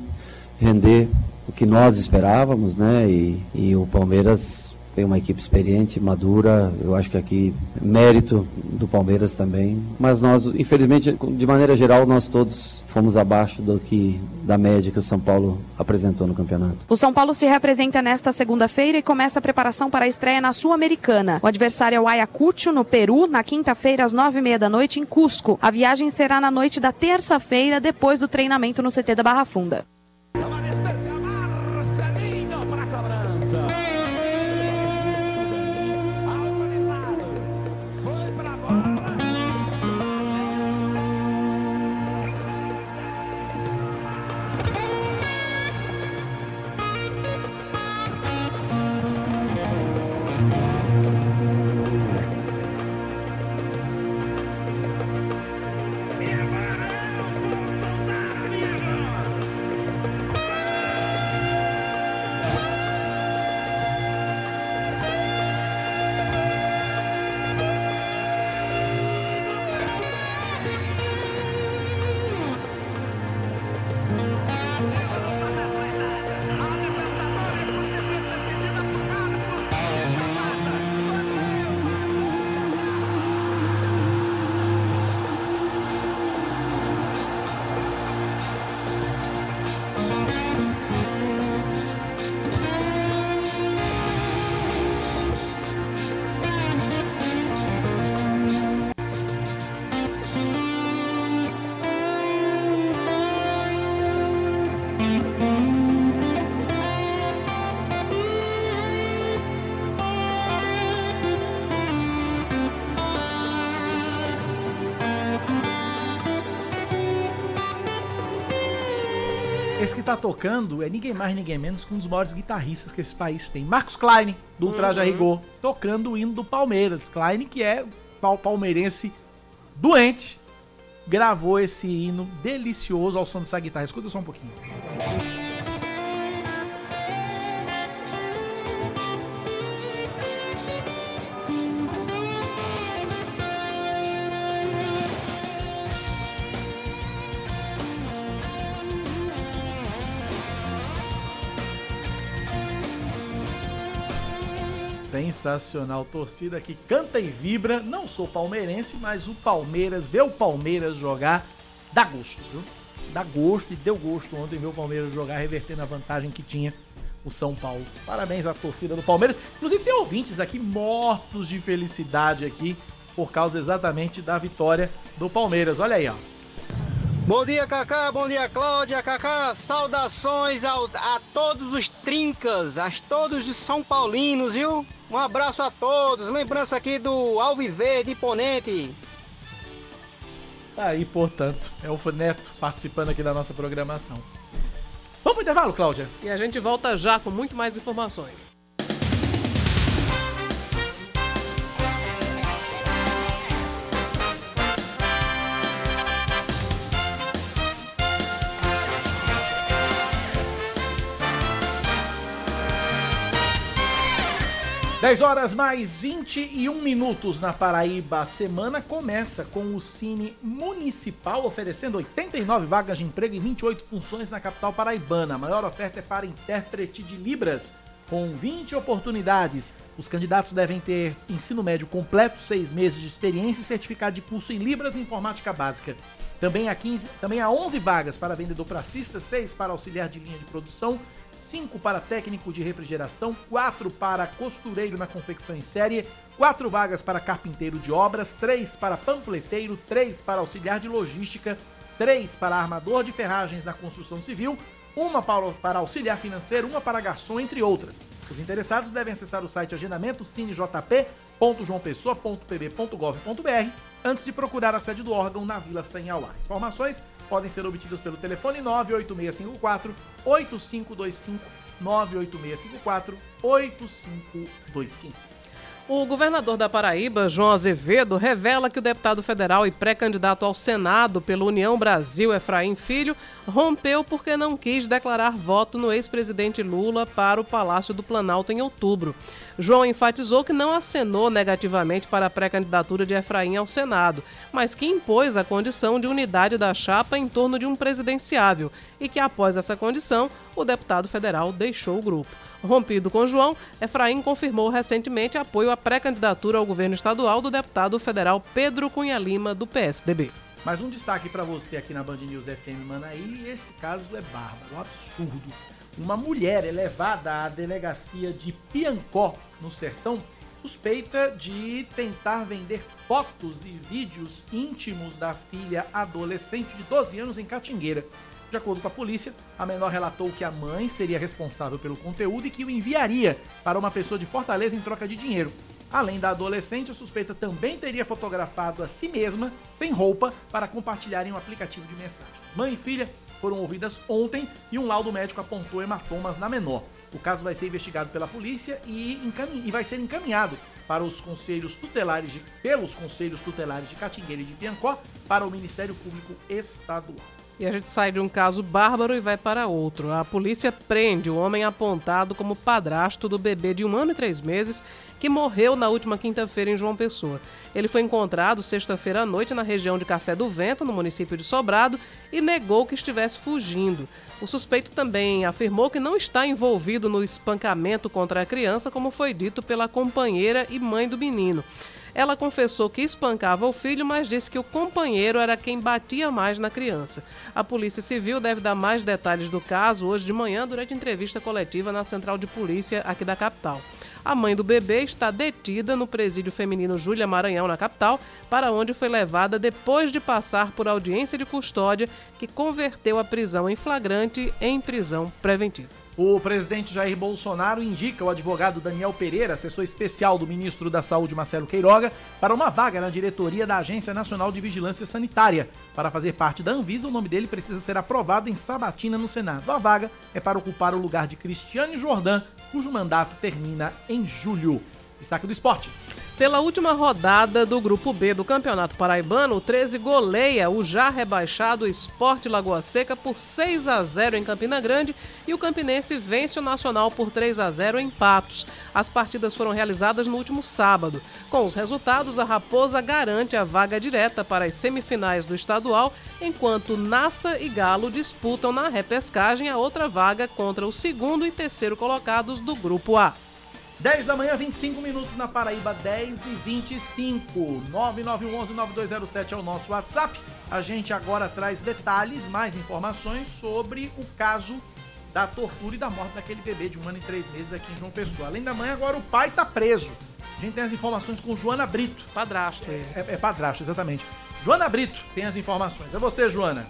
render o que nós esperávamos, né? E, e o Palmeiras tem uma equipe experiente, madura. Eu acho que aqui mérito do Palmeiras também. Mas nós, infelizmente, de maneira geral, nós todos fomos abaixo do que da média que o São Paulo apresentou no campeonato. O São Paulo se representa nesta segunda-feira e começa a preparação para a estreia na Sul-Americana. O adversário é o Ayacucho, no Peru, na quinta-feira, às nove e meia da noite, em Cusco. A viagem será na noite da terça-feira, depois do treinamento no CT da Barra Funda. Que tá tocando é ninguém mais, ninguém menos que um dos maiores guitarristas que esse país tem. Marcos Klein, do Ultraje Uhum. a Rigor, tocando o hino do Palmeiras. Klein, que é pal- palmeirense doente, gravou esse hino delicioso ao som dessa guitarra. Escuta só um pouquinho. Sensacional, torcida que canta e vibra. Não sou palmeirense, mas o Palmeiras, ver o Palmeiras jogar, dá gosto, viu? Dá gosto e deu gosto ontem ver o Palmeiras jogar, revertendo a vantagem que tinha o São Paulo. Parabéns à torcida do Palmeiras. Inclusive tem ouvintes aqui mortos de felicidade aqui por causa exatamente da vitória do Palmeiras. Olha aí, ó. Bom dia, Cacá. Bom dia, Cláudia. Cacá, saudações ao- a todos os trincas, a todos os São Paulinos, viu? Um abraço a todos. Lembrança aqui do Alviverde Imponente. Tá aí, portanto, é o Neto participando aqui da nossa programação. Vamos pro intervalo, Cláudia? E a gente volta já com muito mais informações. Dez horas mais 21 minutos na Paraíba. A semana começa com o Cine Municipal oferecendo 89 vagas de emprego e 28 funções na capital paraibana. A maior oferta é para intérprete de Libras, com 20 oportunidades. Os candidatos devem ter ensino médio completo, 6 meses de experiência e certificado de curso em Libras e Informática Básica. Também há, 15, também há 11 vagas para vendedor pracista, 6 para auxiliar de linha de produção, 5 para técnico de refrigeração, 4 para costureiro na confecção em série, 4 vagas para carpinteiro de obras, 3 para panfleteiro, 3 para auxiliar de logística, 3 para armador de ferragens na construção civil, uma para, para auxiliar financeiro, uma para garçom, entre outras. Os interessados devem acessar o site agendamento cinejp.joaopessoa.pb.gov.br antes de procurar a sede do órgão na Vila Sanhauá. Informações podem ser obtidas pelo telefone 98654 8525 98654 8525. O governador da Paraíba, João Azevedo, revela que o deputado federal e pré-candidato ao Senado pela União Brasil, Efraim Filho, rompeu porque não quis declarar voto no ex-presidente Lula para o Palácio do Planalto em outubro. João enfatizou que não acenou negativamente para a pré-candidatura de Efraim ao Senado, mas que impôs a condição de unidade da chapa em torno de um presidenciável e que, após essa condição, o deputado federal deixou o grupo. Rompido com João, Efraim confirmou recentemente apoio à pré-candidatura ao governo estadual do deputado federal Pedro Cunha Lima, do PSDB. Mais um destaque para você aqui na Band News FM Manaí, esse caso é bárbaro, absurdo. Uma mulher é levada à delegacia de Piancó, no sertão, suspeita de tentar vender fotos e vídeos íntimos da filha adolescente de 12 anos em Catingueira. De acordo com a polícia, a menor relatou que a mãe seria responsável pelo conteúdo e que o enviaria para uma pessoa de Fortaleza em troca de dinheiro. Além da adolescente, a suspeita também teria fotografado a si mesma, sem roupa, para compartilhar em um aplicativo de mensagem. Mãe e filha foram ouvidas ontem e um laudo médico apontou hematomas na menor. O caso vai ser investigado pela polícia e, e vai ser encaminhado para os conselhos tutelares de, pelos conselhos tutelares de Catingueira e de Piancó para o Ministério Público Estadual. E a gente sai de um caso bárbaro e vai para outro. A polícia prende o homem apontado como padrasto do bebê de um ano e três meses que morreu na última quinta-feira em João Pessoa. Ele foi encontrado sexta-feira à noite na região de Café do Vento, no município de Sobrado, e negou que estivesse fugindo. O suspeito também afirmou que não está envolvido no espancamento contra a criança, como foi dito pela companheira e mãe do menino. Ela confessou que espancava o filho, mas disse que o companheiro era quem batia mais na criança. A Polícia Civil deve dar mais detalhes do caso hoje de manhã durante entrevista coletiva na Central de Polícia aqui da capital. A mãe do bebê está detida no presídio feminino Júlia Maranhão, na capital, para onde foi levada depois de passar por audiência de custódia que converteu a prisão em flagrante em prisão preventiva. O presidente Jair Bolsonaro indica o advogado Daniel Pereira, assessor especial do ministro da Saúde Marcelo Queiroga, para uma vaga na diretoria da Agência Nacional de Vigilância Sanitária. Para fazer parte da Anvisa, o nome dele precisa ser aprovado em sabatina no Senado. A vaga é para ocupar o lugar de Cristiane Jordan, cujo mandato termina em julho. Destaque do esporte. Pela última rodada do Grupo B do Campeonato Paraibano, o 13 goleia o já rebaixado Esporte Lagoa Seca por 6 a 0 em Campina Grande e o Campinense vence o Nacional por 3 a 0 em Patos. As partidas foram realizadas no último sábado. Com os resultados, a Raposa garante a vaga direta para as semifinais do estadual, enquanto Nassa e Galo disputam na repescagem a outra vaga contra o segundo e terceiro colocados do Grupo A. 10 da manhã, 25 minutos na Paraíba, 10 e 25. 9911-9207 é o nosso WhatsApp. A gente agora traz detalhes, mais informações sobre o caso da tortura e da morte daquele bebê de um ano e três meses aqui em João Pessoa. Além da mãe, agora o pai tá preso. A gente tem as informações com Joana Brito. Padrasto ele. É, é padrasto, exatamente. Joana Brito tem as informações. É você, Joana.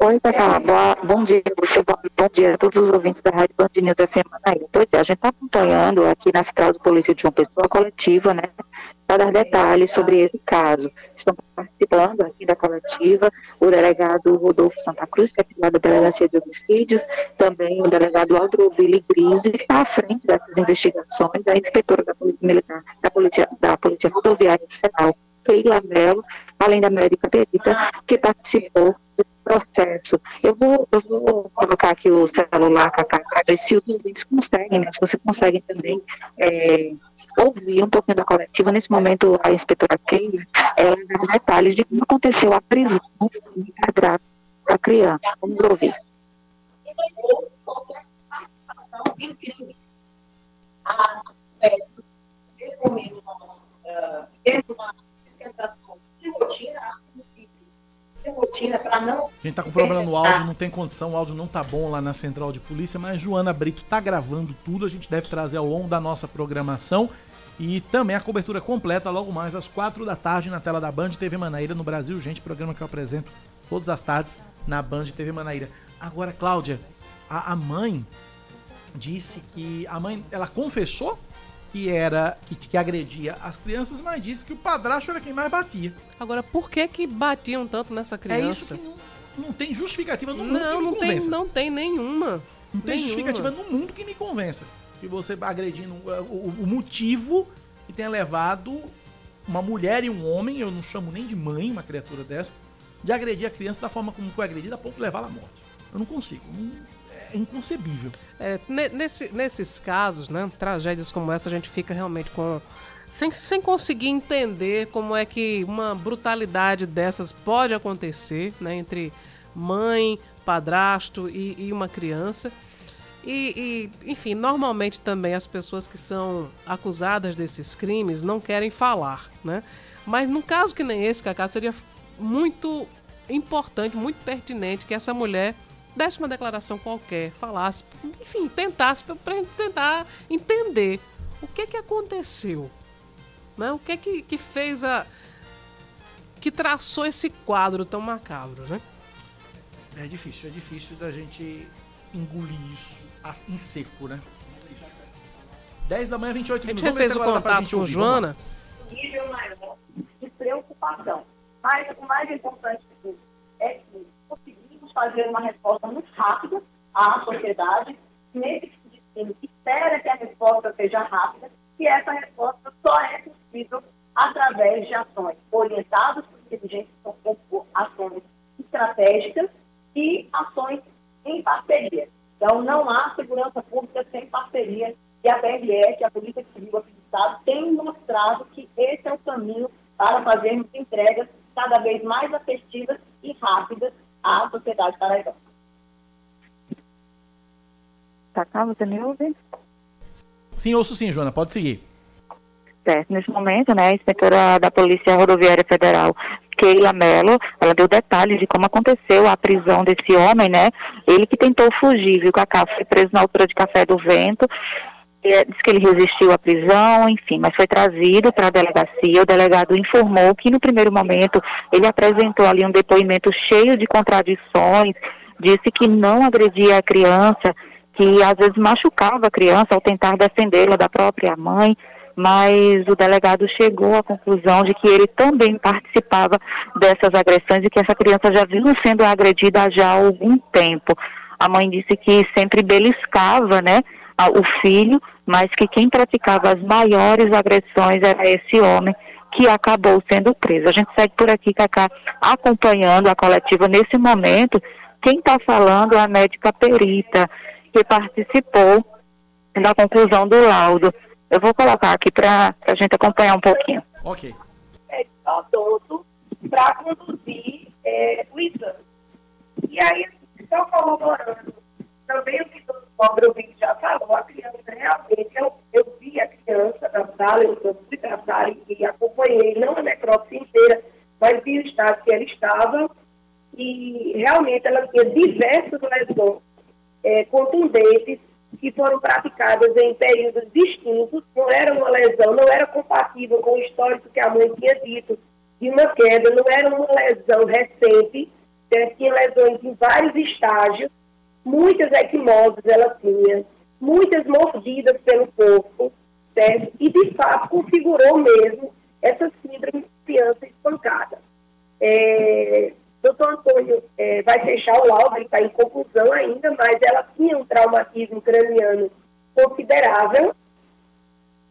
Oi, Cacá. Boa, bom dia, você, bom, bom dia a todos os ouvintes da Rádio Band News FM Manaíra. Pois é, a gente está acompanhando aqui na Central de Polícia de João Pessoa coletiva, né, para dar detalhes sobre esse caso. Estão participando aqui da coletiva o delegado Rodolfo Santa Cruz, que é titular da Delegacia de Homicídios, também o delegado Aldroville Grise, que está à frente dessas investigações, a inspetora da Polícia Militar, da Polícia, da Polícia Rodoviária Federal, Keila Mello, além da médica perita, que participou processo. Eu vou, eu vou colocar aqui o celular, Cacá, se os ouvintes conseguem, né? Se você consegue também é, ouvir um pouquinho da coletiva. Nesse momento, a inspetora Keila, ela dá detalhes de como aconteceu a prisão da criança. Vamos ouvir. A, é, momento, uma de rotina, rotina para não. A gente tá com problema no áudio, não tem condição, o áudio não tá bom lá na central de polícia, mas Joana Brito tá gravando tudo, a gente deve trazer ao longo da nossa programação. E também a cobertura completa logo mais às quatro da tarde na tela da Band TV Manaíra no Brasil, gente, programa que eu apresento todas as tardes na Band TV Manaíra. Agora, Cláudia, a, a mãe disse que a mãe, ela confessou que era que, que agredia as crianças, mas disse que o padrasto era quem mais batia. Agora, por que que batiam tanto nessa criança? É isso que não, não tem justificativa no não, mundo que me não convença. Tem, não tem nenhuma. Não tem nenhuma. justificativa no mundo que me convença. Que você agredindo o, o motivo que tenha levado uma mulher e um homem, eu não chamo nem de mãe, uma criatura dessa, de agredir a criança da forma como foi agredida a ponto de levá-la à morte. Eu não consigo. Não, inconcebível. É, nesse, nesses casos, né, tragédias como essa, a gente fica realmente com sem, sem conseguir entender como é que uma brutalidade dessas pode acontecer né, entre mãe, padrasto e, e uma criança. E, e, enfim, normalmente também as pessoas que são acusadas desses crimes não querem falar, né? Mas num caso que nem esse, Cacá, seria muito importante, muito pertinente que essa mulher desse uma declaração qualquer, falasse, enfim, tentasse para tentar entender o que que aconteceu, né? O que que, que fez a que traçou esse quadro tão macabro, né? É difícil, é difícil da gente engolir isso em seco, né? Difícil. 10 da manhã, 28 minutos. A gente fez o contato com Joana. Nível maior de preocupação. Mas o mais importante é fazer uma resposta muito rápida à sociedade. Nesse destino, espera que a resposta seja rápida e essa resposta só é possível através de ações orientadas por inteligência, por ações estratégicas e ações em parceria. Então, não há segurança pública sem parceria e a que é a Polícia Civil aqui do Estado, tem mostrado que esse é o caminho para fazermos entregas cada vez mais afetivas e rápidas à sociedade paraibana. Cacá, você me ouve? Sim, ouço sim, Joana, pode seguir. Certo, nesse momento, né, a inspetora da Polícia Rodoviária Federal, Keila Mello, ela deu detalhes de como aconteceu a prisão desse homem, né, ele que tentou fugir, viu, Cacá, foi preso na altura de Café do Vento, diz que ele resistiu à prisão, enfim, mas foi trazido para a delegacia. O delegado informou que no primeiro momento ele apresentou ali um depoimento cheio de contradições, disse que não agredia a criança, que às vezes machucava a criança ao tentar defendê-la da própria mãe, mas o delegado chegou à conclusão de que ele também participava dessas agressões e que essa criança já vinha sendo agredida já há algum tempo. A mãe disse que sempre beliscava, né, o filho, mas que quem praticava as maiores agressões era esse homem que acabou sendo preso. A gente segue por aqui, Cacá, acompanhando a coletiva nesse momento. Quem está falando é a médica perita, que participou da conclusão do laudo. Eu vou colocar aqui para a gente acompanhar um pouquinho. Ok. médico odonto para conduzir é, o exame. E aí, só corroborando também o que o pobre ouvinte já falou, a criança realmente, eu, eu vi a criança na sala, eu, eu fui para a sala e, e acompanhei, não a necrópsia inteira, mas vi o estado que ela estava e realmente ela tinha diversas lesões é, contundentes que foram praticadas em períodos distintos, não era uma lesão, não era compatível com o histórico que a mãe tinha dito de uma queda, não era uma lesão recente, né, tinha lesões em vários estágios, muitas equimoses ela tinha, muitas mordidas pelo corpo, certo? E de fato configurou mesmo essa síndrome de criança espancada. É, doutor Antônio é, vai fechar o laudo, ele está em conclusão ainda, mas ela tinha um traumatismo craniano considerável.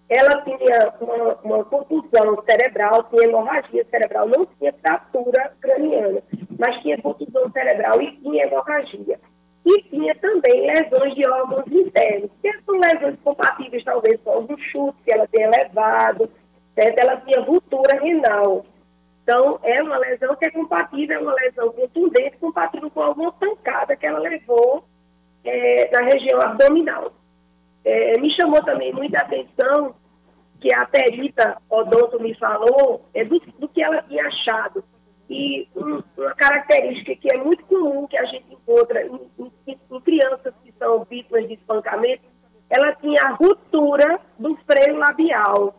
Ela tinha uma, uma contusão cerebral, tinha hemorragia cerebral, não tinha fratura craniana, mas tinha contusão cerebral e tinha hemorragia. E tinha também lesões de órgãos internos, que são lesões compatíveis talvez com algum chute que ela tenha levado, certo? ela tinha ruptura renal. Então, é uma lesão que é compatível, é uma lesão contundente, compatível com alguma pancada que ela levou é, na região abdominal. É, me chamou também muita atenção que a perita odonto me falou é do, do que ela tinha achado. E um- uma característica que é muito comum que a gente encontra em, em- em crianças que são vítimas de espancamento, ela tinha a ruptura do freio labial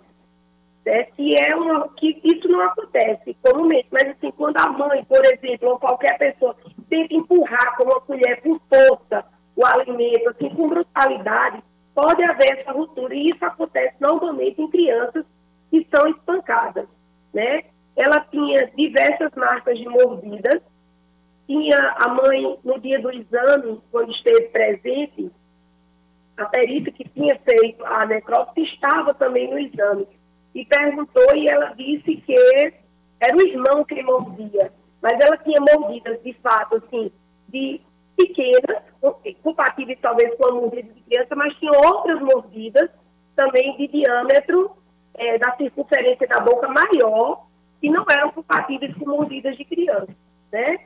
né, que é uma que isso não acontece comumente, mas assim, quando a mãe, por exemplo, ou qualquer pessoa tenta empurrar com uma colher com força o alimento, assim, com brutalidade, pode haver essa ruptura, e isso acontece normalmente em crianças que são espancadas, né? Ela tinha diversas marcas de mordidas, tinha a mãe, no dia do exame, quando esteve presente, a perita que tinha feito a necrópsia estava também no exame. E perguntou e ela disse que era o irmão que mordia, mas ela tinha mordidas de fato assim de pequenas, compatíveis talvez com a mordida de criança, mas tinha outras mordidas também de diâmetro eh, da circunferência da boca maior que não eram compatíveis com mordidas de criança, né?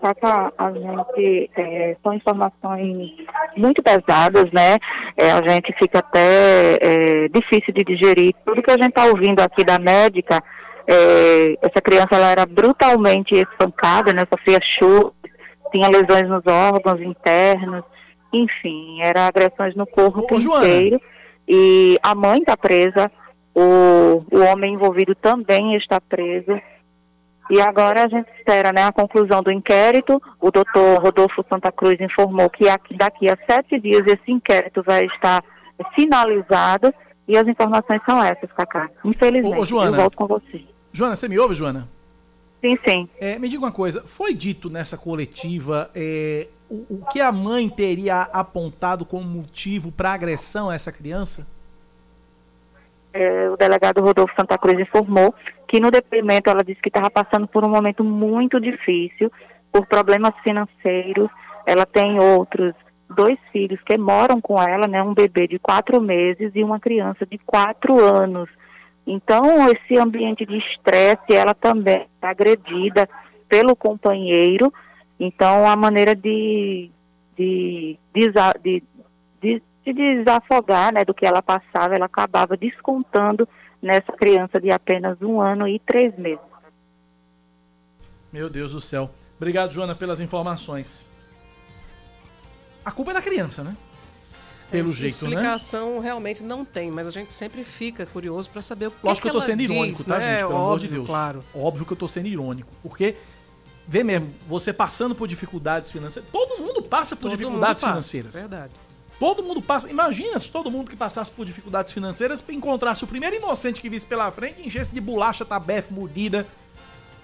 Cacá, a gente, é, são informações muito pesadas, né? É, a gente fica até é, difícil de digerir. Tudo que a gente está ouvindo aqui da médica, é, essa criança ela era brutalmente espancada, né? Sofria chutes, tinha lesões nos órgãos internos, enfim, era agressões no corpo Ô, Joana. inteiro. E a mãe está presa, o, o homem envolvido também está preso. E agora a gente espera né, a conclusão do inquérito. O doutor Rodolfo Santa Cruz informou que aqui- daqui a sete dias esse inquérito vai estar finalizado. E as informações são essas, Cacá. Infelizmente, Ô, Joana. eu volto com você. Joana, você me ouve, Joana? Sim, sim. É, me diga uma coisa, foi dito nessa coletiva é, o, o que a mãe teria apontado como motivo para agressão a essa criança? É, o delegado Rodolfo Santa Cruz informou que no depoimento ela disse que estava passando por um momento muito difícil, por problemas financeiros. Ela tem outros dois filhos que moram com ela, né, um bebê de quatro meses e uma criança de quatro anos. Então, esse ambiente de estresse, ela também é agredida pelo companheiro. Então, a maneira de, de, de, de se desafogar né, do que ela passava, ela acabava descontando nessa criança de apenas um ano e três meses. Meu Deus do céu. Obrigado, Joana, pelas informações. A culpa é da criança, né? Pelo Essa jeito, né? explicação realmente não tem, mas a gente sempre fica curioso para saber o que, Lógico que, eu tô ela sendo irônico, diz, tá, né? gente? Pelo Óbvio, amor de Deus. claro. Óbvio que eu tô sendo irônico. Porque vê mesmo, você passando por dificuldades financeiras. Todo mundo passa por Todo dificuldades mundo passa, financeiras. Verdade. Todo mundo passa. Imagina se todo mundo que passasse por dificuldades financeiras encontrasse o primeiro inocente que visse pela frente e enchesse de bolacha, tabefe, mordida.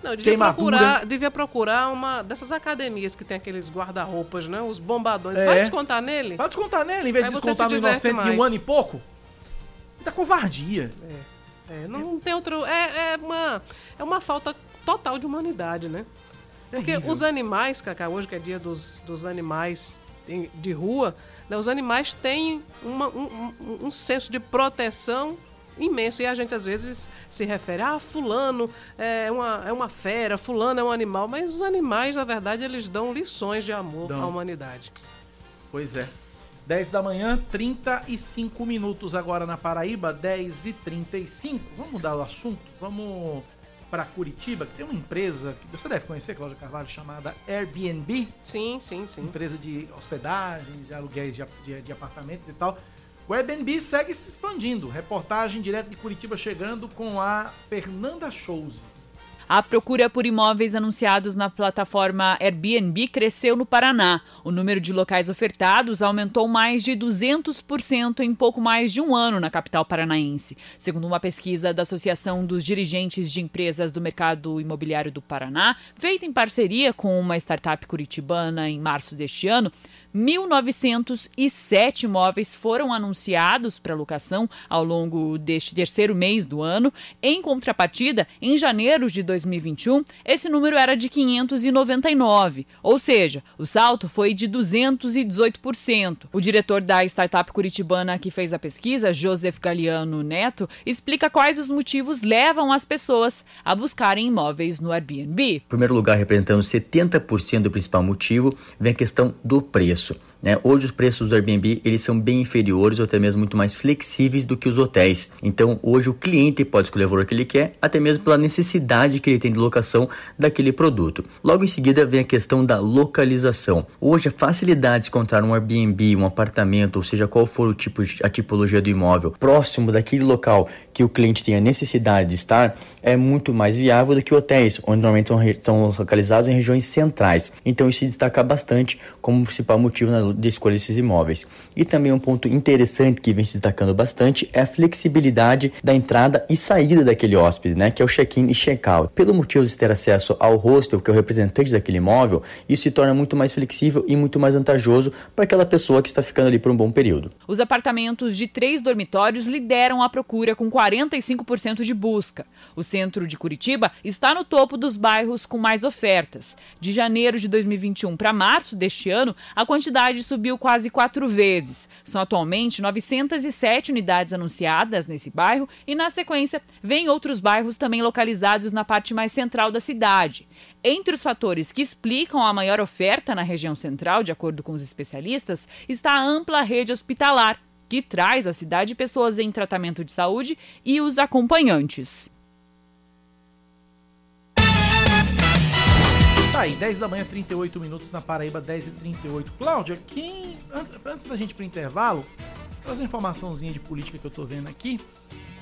Não, eu devia Queimadura. procurar, devia procurar uma dessas academias que tem aqueles guarda-roupas, né? Os bombadões. É. Vai descontar nele? Vai descontar nele, em vez Aí de descontar no inocente de um mais. ano e pouco. Muita covardia. É, não tem outro. É, é, uma, é uma falta total de humanidade, né? Porque Terrível. os animais, Cacá, hoje que é dia dos, dos animais de rua, né, os animais têm uma- um, um- um senso de proteção imenso. E a gente às vezes se refere, ah, fulano é uma, é uma fera, fulano é um animal. Mas os animais, na verdade, eles dão lições de amor Dão. à humanidade. Pois é. 10 da manhã, 35 minutos agora na Paraíba, 10 e 35. Vamos mudar o assunto? Vamos para Curitiba, que tem uma empresa que você deve conhecer, Cláudia Carvalho, chamada Airbnb. Sim, sim, sim. Empresa de hospedagem, de aluguéis de, de- de apartamentos e tal. O Airbnb segue se expandindo. Reportagem direto de Curitiba chegando com a Fernanda Chose. A procura por imóveis anunciados na plataforma Airbnb cresceu no Paraná. O número de locais ofertados aumentou mais de 200% em pouco mais de um ano na capital paranaense. Segundo uma pesquisa da Associação dos Dirigentes de Empresas do Mercado Imobiliário do Paraná, feita em parceria com uma startup curitibana em março deste ano, 1.907 imóveis foram anunciados para locação ao longo deste terceiro mês do ano. Em contrapartida, em janeiro de 2021, esse número era de 599, ou seja, o salto foi de 218%. O diretor da startup curitibana que fez a pesquisa, Joseph Galiano Neto, explica quais os motivos levam as pessoas a buscarem imóveis no Airbnb. Em primeiro lugar, representando 70% do principal motivo, vem a questão do preço. tous né? Hoje os preços do Airbnb eles são bem inferiores ou até mesmo muito mais flexíveis do que os hotéis. Então hoje o cliente pode escolher o valor que ele quer, até mesmo pela necessidade que ele tem de locação daquele produto. Logo em seguida vem a questão da localização. Hoje a facilidade de encontrar um Airbnb, um apartamento, ou seja, qual for o tipo a tipologia do imóvel, próximo daquele local que o cliente tem a necessidade de estar, é muito mais viável do que hotéis, onde normalmente são, são localizados em regiões centrais. Então isso se destaca bastante como principal motivo na de escolha desses imóveis. E também um ponto interessante que vem se destacando bastante é a flexibilidade da entrada e saída daquele hóspede, né, que é o check-in e check-out. Pelo motivo de ter acesso ao hostel, que é o representante daquele imóvel, isso se torna muito mais flexível e muito mais vantajoso para aquela pessoa que está ficando ali por um bom período. Os apartamentos de três dormitórios lideram a procura com 45% de busca. O centro de Curitiba está no topo dos bairros com mais ofertas. De janeiro de 2021 para março deste ano, a quantidade subiu quase quatro vezes. São atualmente 907 unidades anunciadas nesse bairro e, na sequência, vem outros bairros também localizados na parte mais central da cidade. Entre os fatores que explicam a maior oferta na região central, de acordo com os especialistas, está a ampla rede hospitalar, que traz à cidade pessoas em tratamento de saúde e os acompanhantes. Aí, 10 da manhã, 38 minutos na Paraíba, 10 e 38. Cláudia, quem. Antes, da gente ir pro intervalo, trazer uma informaçãozinha de política que eu tô vendo aqui.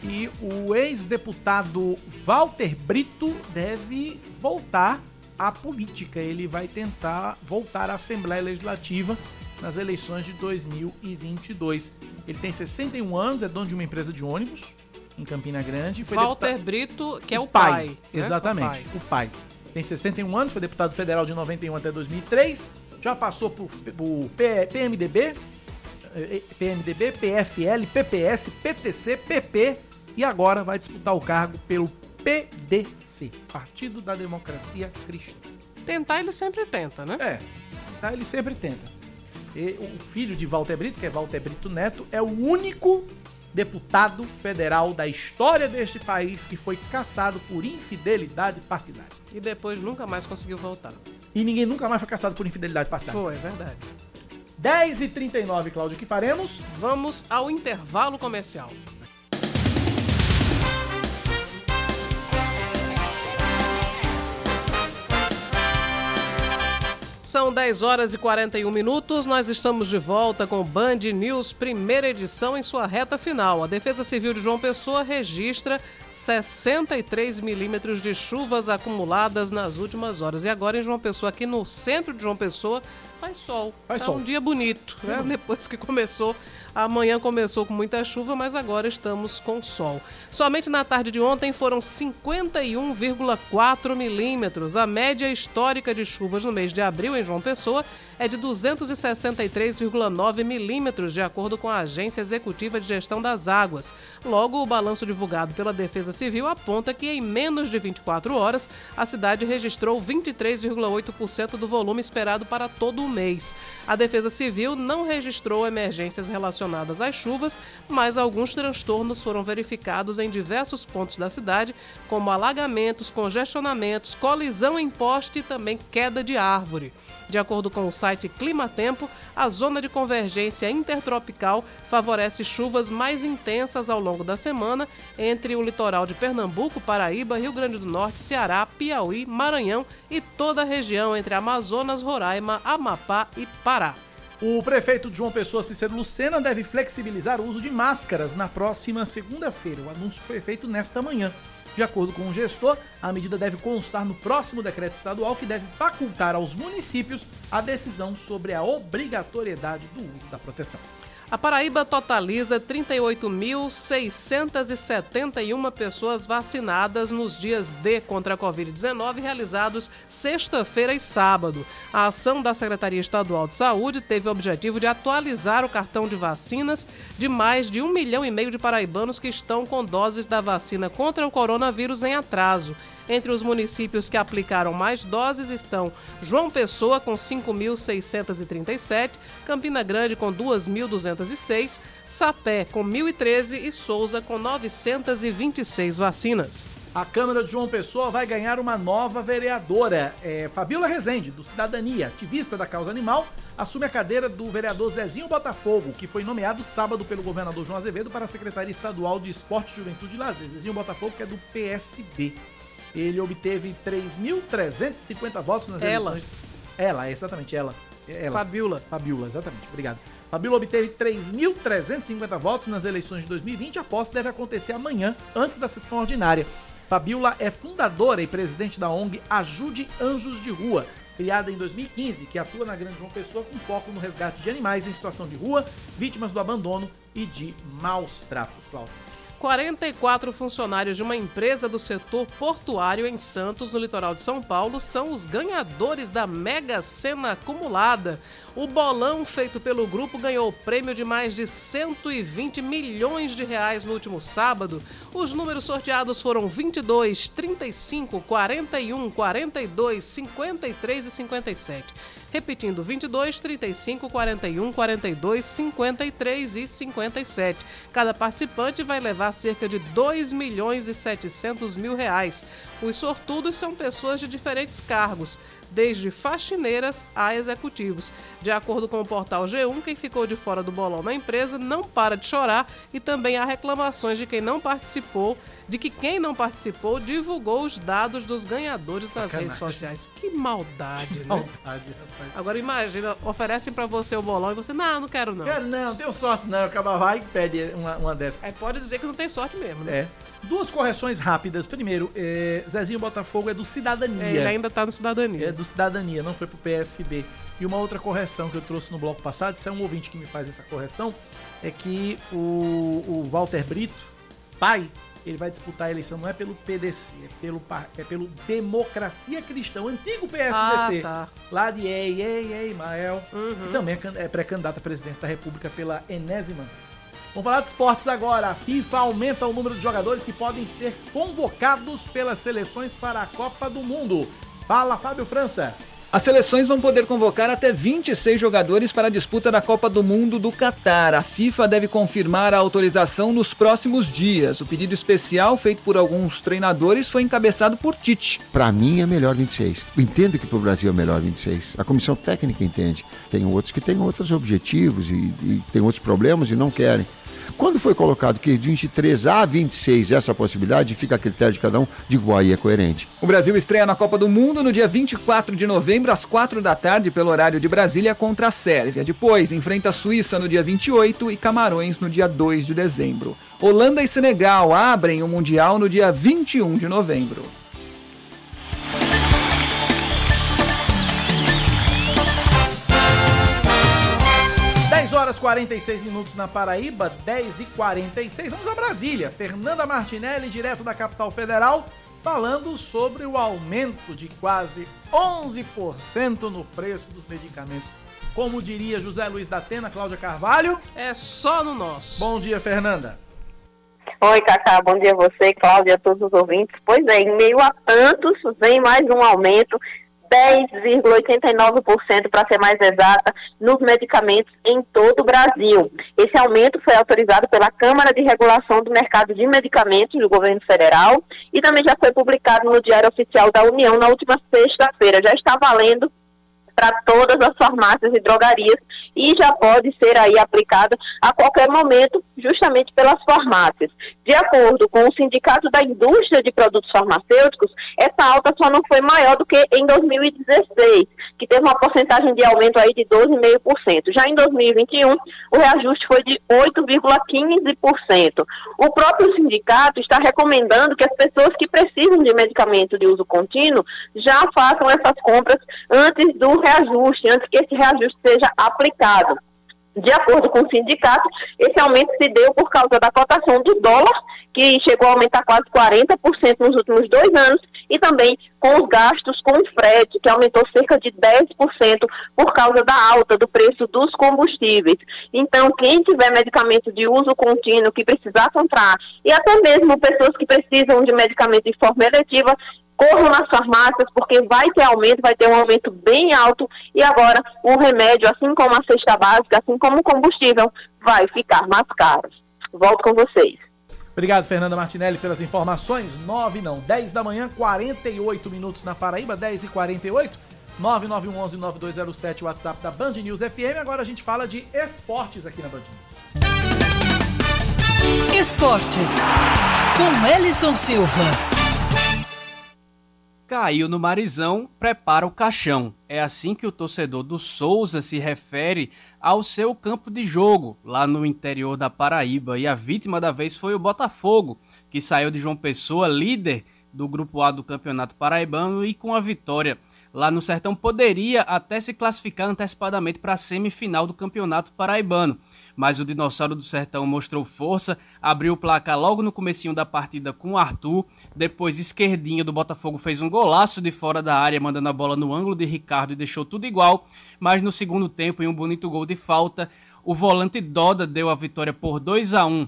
E o ex-deputado Walter Brito deve voltar à política. Ele vai tentar voltar à Assembleia Legislativa nas eleições de 2022. Ele tem 61 anos, é dono de uma empresa de ônibus em Campina Grande. Walter deputado- Brito, que é o pai. né? Exatamente, O pai. o pai. Tem 61 anos, foi deputado federal de 91 até 2003, já passou por, por PMDB, eh, PMDB, PFL, PPS, PTC, PP e agora vai disputar o cargo pelo PDC, Partido da Democracia Cristã. Tentar ele sempre tenta, né? É, tá, ele sempre tenta. E o filho de Walter Brito, que é Walter Brito Neto, é o único deputado federal da história deste país que foi caçado por infidelidade partidária. E depois nunca mais conseguiu voltar. E ninguém nunca mais foi caçado por infidelidade partidária. Foi, é verdade. 10 e 39 Cláudio, o que faremos? Vamos ao intervalo comercial. São 10 horas e 41 minutos. Nós estamos de volta com o Band News, primeira edição em sua reta final. A Defesa Civil de João Pessoa registra 63 milímetros de chuvas acumuladas nas últimas horas. E agora em João Pessoa, aqui no centro de João Pessoa, faz sol. Faz tá sol. um dia bonito, né? Depois que começou, amanhã começou com muita chuva, mas agora estamos com sol. Somente na tarde de ontem foram 51,4 milímetros. A média histórica de chuvas no mês de abril em João Pessoa é de 263,9 milímetros, de acordo com a Agência Executiva de Gestão das Águas. Logo, o balanço divulgado pela Defesa Civil aponta que em menos de 24 horas, a cidade registrou 23,8% do volume esperado para todo o mês. A Defesa Civil não registrou emergências relacionadas às chuvas, mas alguns transtornos foram verificados em diversos pontos da cidade, como alagamentos, congestionamentos, colisão em poste e também queda de árvore. De acordo com o site Clima Tempo, a zona de convergência intertropical favorece chuvas mais intensas ao longo da semana entre o litoral de Pernambuco, Paraíba, Rio Grande do Norte, Ceará, Piauí, Maranhão e toda a região entre Amazonas, Roraima, Amapá e Pará. O prefeito João Pessoa, Cícero Lucena, deve flexibilizar o uso de máscaras na próxima segunda-feira. O anúncio foi feito nesta manhã. De acordo com o gestor, a medida deve constar no próximo decreto estadual que deve facultar aos municípios a decisão sobre a obrigatoriedade do uso da proteção. A Paraíba totaliza 38.671 pessoas vacinadas nos dias D contra a Covid-19 realizados sexta-feira e sábado. A ação da Secretaria Estadual de Saúde teve o objetivo de atualizar o cartão de vacinas de mais de um milhão e meio de paraibanos que estão com doses da vacina contra o coronavírus em atraso. Entre os municípios que aplicaram mais doses estão João Pessoa, com 5.637, Campina Grande, com 2.206, Sapé, com 1.013 e Souza, com 926 vacinas. A Câmara de João Pessoa vai ganhar uma nova vereadora. É, Fabiola Rezende, do Cidadania, ativista da causa animal, assume a cadeira do vereador Zezinho Botafogo, que foi nomeado sábado pelo governador João Azevedo para a Secretaria Estadual de Esporte, Juventude e Lazer. Zezinho Botafogo, que é do PSB. Ele obteve 3.350 votos nas Ela. eleições. Ela, exatamente, ela. ela. Fabiola. Fabiola, exatamente. Obrigado. Fabiola obteve 3.350 votos nas eleições de 2020. A posse deve acontecer amanhã, antes da sessão ordinária. Fabiola é fundadora e presidente da ONG Ajude Anjos de Rua, criada em 2015, que atua na Grande João Pessoa com foco no resgate de animais em situação de rua, vítimas do abandono e de maus tratos. Cláudio. 44 funcionários de uma empresa do setor portuário em Santos, no litoral de São Paulo, são os ganhadores da Mega Sena acumulada. O bolão feito pelo grupo ganhou o prêmio de mais de 120 milhões de reais no último sábado. Os números sorteados foram 22, 35, 41, 42, 53 e 57. Repetindo, 22, 35, 41, 42, 53 e 57. Cada participante vai levar cerca de 2 milhões e 700 mil reais. Os sortudos são pessoas de diferentes cargos, desde faxineiras a executivos. De acordo com o portal G1, quem ficou de fora do bolão na empresa não para de chorar e também há reclamações de quem não participou, de que quem não participou divulgou os dados dos ganhadores nas Sacanagem. redes sociais. Que maldade, né? Maldade, rapaz. Agora imagina, oferecem pra você o bolão e você, não, não quero não. Quero não, tenho sorte não. Acaba vai e pede uma, uma dessa. Aí pode dizer que não tem sorte mesmo, né? É. Duas correções rápidas. Primeiro, é, Zezinho Botafogo é do Cidadania. É, ele ainda tá no Cidadania. É do Cidadania, não foi pro PSB. E uma outra correção que eu trouxe no bloco passado, isso é um ouvinte que me faz essa correção, é que o, o Walter Brito, pai, ele vai disputar a eleição não é pelo PDC, é pelo, é pelo Democracia Cristã, o antigo PSDC. Ah, tá. Lá de Ei, Ei, Ei, Mael. Uhum. E também é é pré-candidato à presidência da República pela enésima vez. Vamos falar de esportes agora. A FIFA aumenta o número de jogadores que podem ser convocados pelas seleções para a Copa do Mundo. Fala, Fábio França. As seleções vão poder convocar até 26 jogadores para a disputa da Copa do Mundo do Catar. A FIFA deve confirmar a autorização nos próximos dias. O pedido especial feito por alguns treinadores foi encabeçado por Tite. Para mim é melhor 26. Eu entendo que para o Brasil é melhor 26. A comissão técnica entende. Tem outros que têm outros objetivos e, e têm outros problemas e não querem. Quando foi colocado que de 23 a 26 essa possibilidade, fica a critério de cada um, digo, aí é coerente. O Brasil estreia na Copa do Mundo no dia 24 de novembro, às 4 da tarde, pelo horário de Brasília, contra a Sérvia. Depois, enfrenta a Suíça no dia 28 e Camarões no dia 2 de dezembro. Holanda e Senegal abrem o Mundial no dia 21 de novembro. Horas 46 minutos na Paraíba, 10 e 46. Vamos a Brasília. Fernanda Martinelli, direto da capital federal, falando sobre o aumento de quase 11% no preço dos medicamentos. Como diria José Luiz da Atena, Cláudia Carvalho. É só no nosso. Bom dia, Fernanda. Oi, Cacá, bom dia a você, Cláudia, a todos os ouvintes. Pois é, em meio a tantos, vem mais um aumento 10,89% para ser mais exata, nos medicamentos em todo o Brasil. Esse aumento foi autorizado pela Câmara de Regulação do Mercado de Medicamentos do Governo Federal e também já foi publicado no Diário Oficial da União na última sexta-feira. Já está valendo para todas as farmácias e drogarias e já pode ser aí aplicada a qualquer momento, justamente pelas farmácias. De acordo com o Sindicato da Indústria de Produtos Farmacêuticos, essa alta só não foi maior do que em 2016, que teve uma porcentagem de aumento aí de 12,5%. Já em 2021, o reajuste foi de 8,15%. O próprio sindicato está recomendando que as pessoas que precisam de medicamento de uso contínuo já façam essas compras antes do reajuste, antes que esse reajuste seja aplicado. De acordo com o sindicato, esse aumento se deu por causa da cotação do dólar, que chegou a aumentar quase 40% nos últimos dois anos, e também com os gastos com frete, que aumentou cerca de 10% por causa da alta do preço dos combustíveis. Então, quem tiver medicamento de uso contínuo que precisar comprar, e até mesmo pessoas que precisam de medicamento de forma eletiva, corram nas farmácias, porque vai ter aumento, vai ter um aumento bem alto, e agora o remédio, assim como a cesta básica, assim como o combustível, vai ficar mais caro. Volto com vocês. Obrigado, Fernanda Martinelli, pelas informações. 9 não, 10 da manhã, 48 minutos na Paraíba, 10 e 48. 9911-9207, WhatsApp da Band News FM. Agora a gente fala de esportes aqui na Band News. Esportes, com Ellison Silva. Caiu no Marizão, prepara o caixão. É assim que o torcedor do Souza se refere ao seu campo de jogo, lá no interior da Paraíba. E a vítima da vez foi o Botafogo, que saiu de João Pessoa, líder do Grupo A do Campeonato Paraibano, e com a vitória lá no Sertão poderia até se classificar antecipadamente para a semifinal do Campeonato Paraibano mas o Dinossauro do Sertão mostrou força, abriu o placar logo no comecinho da partida com o Arthur, depois esquerdinha do Botafogo fez um golaço de fora da área, mandando a bola no ângulo de Ricardo e deixou tudo igual, mas no segundo tempo, em um bonito gol de falta, o volante Doda deu a vitória por 2 a 1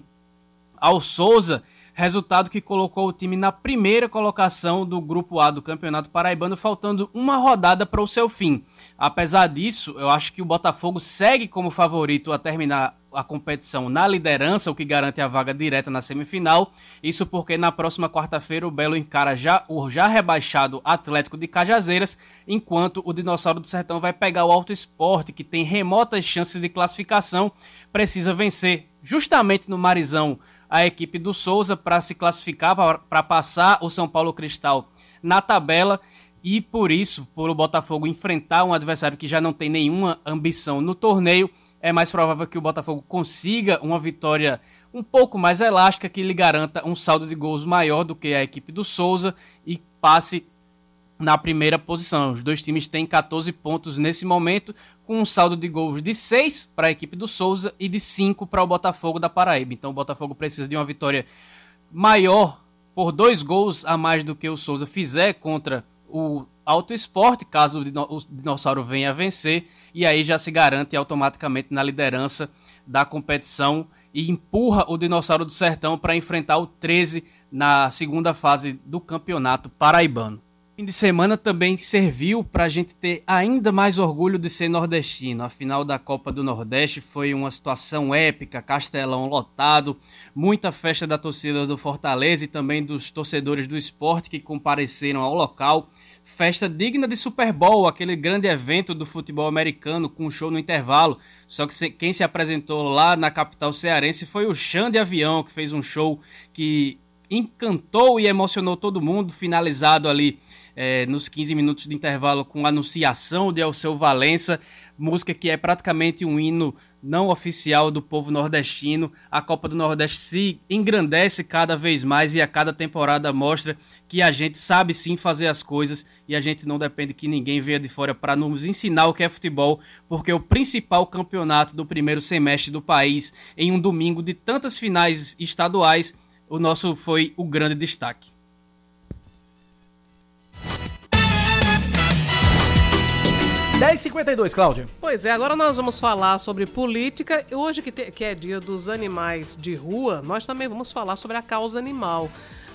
ao Souza, resultado que colocou o time na primeira colocação do Grupo A do Campeonato Paraibano, faltando uma rodada para o seu fim. Apesar disso, eu acho que o Botafogo segue como favorito a terminar a competição na liderança, o que garante a vaga direta na semifinal. Isso porque na próxima quarta-feira o Belo encara já o já rebaixado Atlético de Cajazeiras, enquanto o Dinossauro do Sertão vai pegar o Alto Esporte, que tem remotas chances de classificação, precisa vencer justamente no Marizão a equipe do Souza para se classificar, para passar o São Paulo Cristal na tabela. E por isso, por o Botafogo enfrentar um adversário que já não tem nenhuma ambição no torneio, é mais provável que o Botafogo consiga uma vitória um pouco mais elástica que lhe garanta um saldo de gols maior do que a equipe do Souza e passe na primeira posição. Os dois times têm 14 pontos nesse momento, com um saldo de gols de 6 para a equipe do Souza e de 5 para o Botafogo da Paraíba. Então o Botafogo precisa de uma vitória maior por dois gols a mais do que o Souza fizer contra o Auto Esporte, caso o Dinossauro venha a vencer, e aí já se garante automaticamente na liderança da competição e empurra o Dinossauro do Sertão para enfrentar o 13 na segunda fase do Campeonato Paraibano. Fim de semana também serviu para a gente ter ainda mais orgulho de ser nordestino. A final da Copa do Nordeste foi uma situação épica, Castelão lotado, muita festa da torcida do Fortaleza e também dos torcedores do esporte que compareceram ao local. Festa digna de Super Bowl, aquele grande evento do futebol americano com um show no intervalo. Só que quem se apresentou lá na capital cearense foi o Xande Avião, que fez um show que encantou e emocionou todo mundo, finalizado ali é, nos 15 minutos de intervalo com anunciação de Alceu Valença, música que é praticamente um hino não oficial do povo nordestino. A Copa do Nordeste se engrandece cada vez mais e a cada temporada mostra que a gente sabe sim fazer as coisas e a gente não depende que ninguém venha de fora para nos ensinar o que é futebol, porque o principal campeonato do primeiro semestre do país, em um domingo de tantas finais estaduais, o nosso foi o grande destaque. 10h52, Cláudia. Pois é, agora nós vamos falar sobre política. Hoje, que, te, que é dia dos animais de rua, nós também vamos falar sobre a causa animal.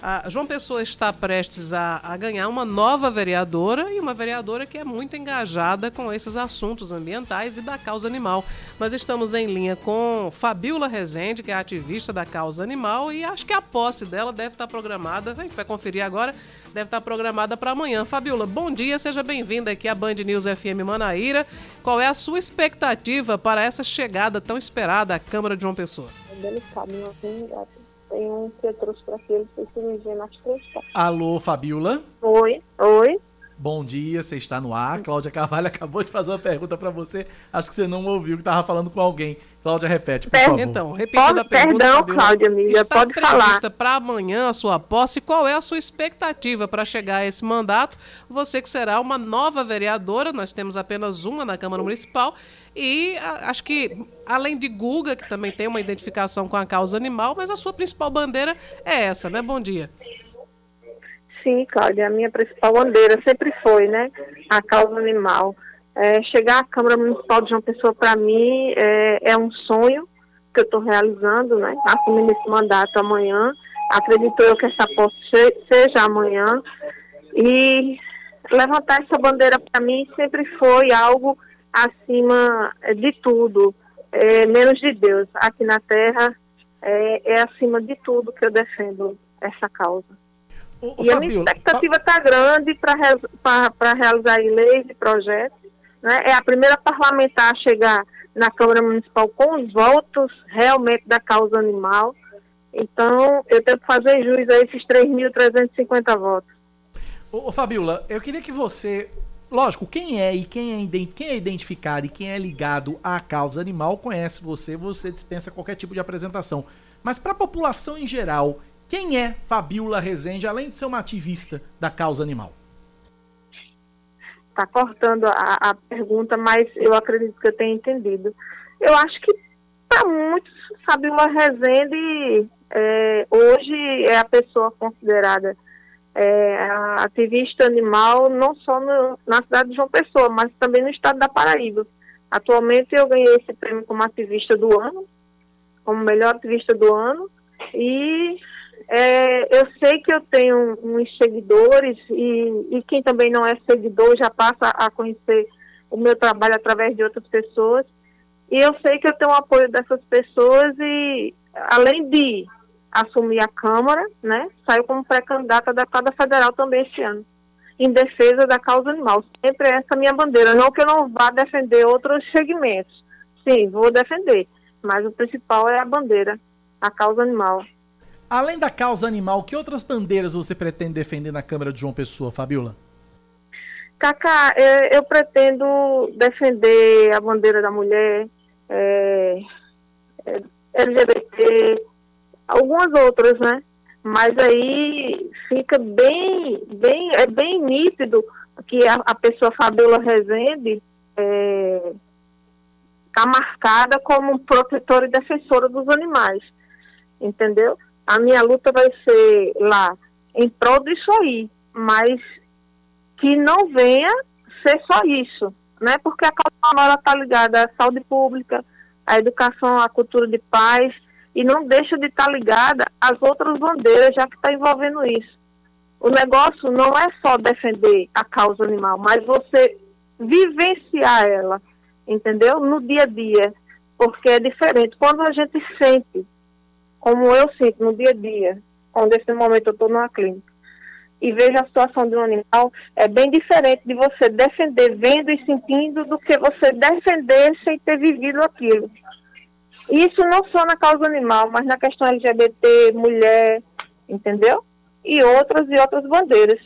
A João Pessoa está prestes a, a, ganhar uma nova vereadora e uma vereadora que é muito engajada com esses assuntos ambientais e da causa animal. Nós estamos em linha com Fabiola Rezende, que é ativista da causa animal, e acho que a posse dela deve estar programada, a gente vai conferir agora, deve estar programada para amanhã. Fabiola, bom dia, seja bem-vinda aqui à Band News FM Manaíra. Qual é a sua expectativa para essa chegada tão esperada à Câmara de João Pessoa? É delicado, meu tem um que eu trouxe para aqui, ele fez cirurgia nas três Alô, Fabiola? Oi, oi. Bom dia, você está no ar. Cláudia Carvalho acabou de fazer uma pergunta para você. Acho que você não ouviu, que estava falando com alguém. Cláudia, repete, por favor. Então, repetindo a pergunta. Perdão, Fabiola, Cláudia, amiga, está pode falar. para amanhã a sua posse. Qual é a sua expectativa para chegar a esse mandato? Você que será uma nova vereadora, nós temos apenas uma na Câmara Municipal. E acho que, além de Guga, que também tem uma identificação com a causa animal, mas a sua principal bandeira é essa, né? Bom dia. Sim, Cláudia, a minha principal bandeira sempre foi, né, a causa animal. É, chegar à Câmara Municipal de João Pessoa, para mim, é, é, um sonho que eu estou realizando, né, assumindo esse mandato amanhã. Acredito eu que essa posse seja amanhã. E levantar essa bandeira, para mim, sempre foi algo acima de tudo, é, menos de Deus. Aqui na Terra, é, é acima de tudo que eu defendo essa causa. Ô, e a minha expectativa está grande para realizar leis e projetos. Né? É a primeira parlamentar a chegar na Câmara Municipal com os votos realmente da causa animal. Então, eu tenho que fazer jus a esses 3.350 votos. Ô, ô, Fabiola, eu queria que você. Lógico, quem é e quem é, quem é identificado e quem é ligado à causa animal conhece você, você dispensa qualquer tipo de apresentação. Mas para a população em geral, quem é Fabiola Rezende, além de ser uma ativista da causa animal? Está cortando a, a, pergunta, mas eu acredito que eu tenha entendido. Eu acho que para muitos, Fabiola Rezende é, hoje é a pessoa considerada é, ativista animal, não só no, na cidade de João Pessoa, mas também no estado da Paraíba. Atualmente eu ganhei esse prêmio como ativista do ano, como melhor ativista do ano, e é, eu sei que eu tenho uns seguidores e, e quem também não é seguidor já passa a conhecer o meu trabalho através de outras pessoas. E eu sei que eu tenho o apoio dessas pessoas e, além de assumir a Câmara, né, saio como pré-candidata da Cada Federal também este ano, em defesa da causa animal. Sempre essa é a minha bandeira. Não que eu não vá defender outros segmentos. Sim, vou defender. Mas o principal é a bandeira, a causa animal. Além da causa animal, que outras bandeiras você pretende defender na Câmara de João Pessoa, Fabiola? Cacá, eu, eu pretendo defender a bandeira da mulher, é, é, LGBT, algumas outras, né? Mas aí fica bem, bem, é bem nítido que a, a pessoa Fabiola Rezende está é, tá marcada como protetora e defensora dos animais, entendeu? a minha luta vai ser lá em prol disso aí, mas que não venha ser só isso, né? Porque a causa está ligada à saúde pública, à educação, à cultura de paz, e não deixa de estar tá ligada às outras bandeiras, já que está envolvendo isso. O negócio não é só defender a causa animal, mas você vivenciar ela, entendeu? No dia a dia, porque é diferente. Quando a gente sente, como eu sinto no dia a dia, quando nesse momento eu estou numa clínica, e vejo a situação de um animal, é bem diferente de você defender vendo e sentindo do que você defender sem ter vivido aquilo. Isso não só na causa animal, mas na questão LGBT, mulher, entendeu? E outras e outras bandeiras.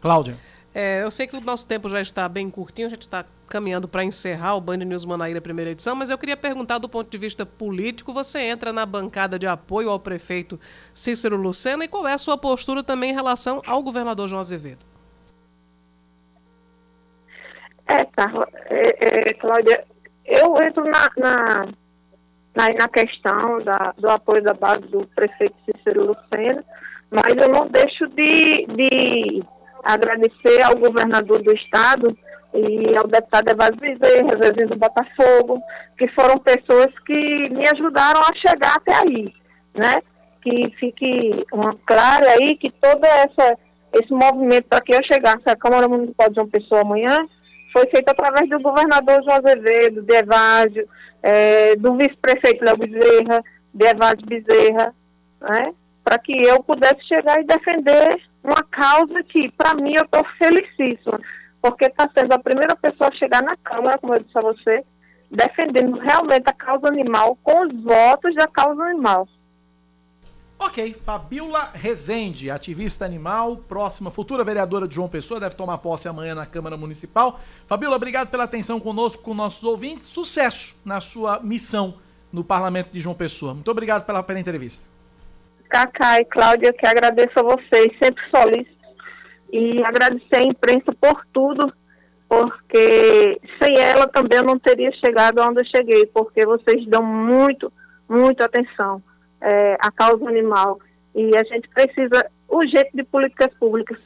Cláudia. É, eu sei que o nosso tempo já está bem curtinho, a gente está caminhando para encerrar o Band News Manaíra primeira edição, mas eu queria perguntar do ponto de vista político, você entra na bancada de apoio ao prefeito Cícero Lucena e qual é a sua postura também em relação ao governador João Azevedo? É, Carla, é, é, Cláudia, eu entro na, na, na, na questão da, do apoio da base do prefeito Cícero Lucena, mas eu não deixo de, de agradecer ao governador do estado e ao deputado Evásio Bezerra, Zezinho do Botafogo, que foram pessoas que me ajudaram a chegar até aí, né? Que fique uma aí que todo essa, esse movimento para que eu chegasse à Câmara Municipal de João Pessoa amanhã foi feito através do governador João Azevedo, de Evásio, é, do vice-prefeito Léo Bezerra, de Evásio Bezerra, né? Para que eu pudesse chegar e defender uma causa que, para mim, eu estou felicíssima, porque está sendo a primeira pessoa a chegar na Câmara, como eu disse a você, defendendo realmente a causa animal com os votos da causa animal. Ok, Fabiola Rezende, ativista animal, próxima futura vereadora de João Pessoa, deve tomar posse amanhã na Câmara Municipal. Fabiola, obrigado pela atenção conosco, com nossos ouvintes. Sucesso na sua missão no Parlamento de João Pessoa. Muito obrigado pela, pela entrevista. Cacá e Cláudia, que agradeço a vocês, sempre solícitos, e agradecer à imprensa por tudo, porque sem ela também eu não teria chegado onde eu cheguei, porque vocês dão muito, muito atenção é, à causa animal, e a gente precisa urgente de políticas públicas.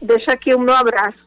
Deixa aqui o meu abraço.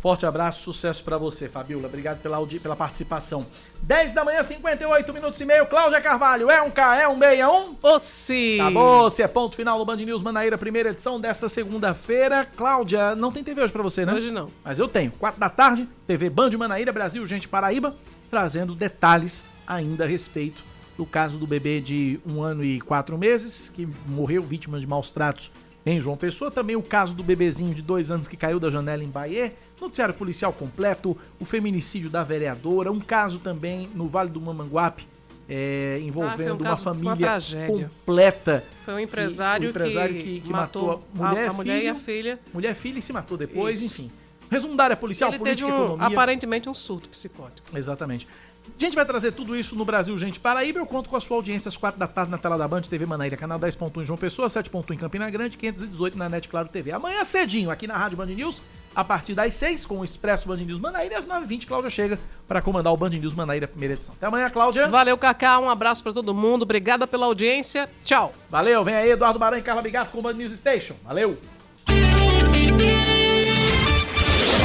Forte abraço, sucesso para você, Fabiola. Obrigado pela, pela participação. 10 da manhã, 58 minutos e meio. Cláudia Carvalho, é um K, é um 61? Ossi! Acabou, se é ponto final do Band News Manaíra, primeira edição desta segunda-feira. Cláudia, não tem TV hoje para você, né? Hoje não. Mas eu tenho. 4 da tarde, TV Band Manaíra, Brasil, Gente Paraíba, trazendo detalhes ainda a respeito do caso do bebê de um ano e quatro meses, que morreu vítima de maus tratos em João Pessoa. Também o caso do bebezinho de dois anos que caiu da janela em Bahia. Noticiário policial completo, o feminicídio da vereadora, um caso também no Vale do Mamanguape, é, envolvendo ah, um uma família uma completa. Foi um empresário, que, um empresário que, que, que matou, matou, a mulher, a, a mulher filho, e a filha. Mulher, filha e se matou depois, Isso. enfim. Resumo da área policial, Ele política teve um, economia. aparentemente um surto psicótico. Exatamente. A gente vai trazer tudo isso no Brasil, gente. Paraíba, eu conto com a sua audiência às 4 da tarde na tela da Band, TV Manaíra, canal 10.1 em João Pessoa, 7.1 em Campina Grande, 518 na NET Claro TV. Amanhã cedinho, aqui na Rádio Band News, a partir das 6, com o Expresso Band News Manaíra, e às 9h20, Cláudia chega para comandar o Band News Manaíra, primeira edição. Até amanhã, Cláudia. Valeu, Cacá. Um abraço para todo mundo. Obrigada pela audiência. Tchau. Valeu. Vem aí, Eduardo Baran e Carla Bigato com o Band News Station. Valeu.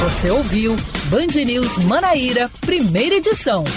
Você ouviu Band News Manaíra, primeira edição.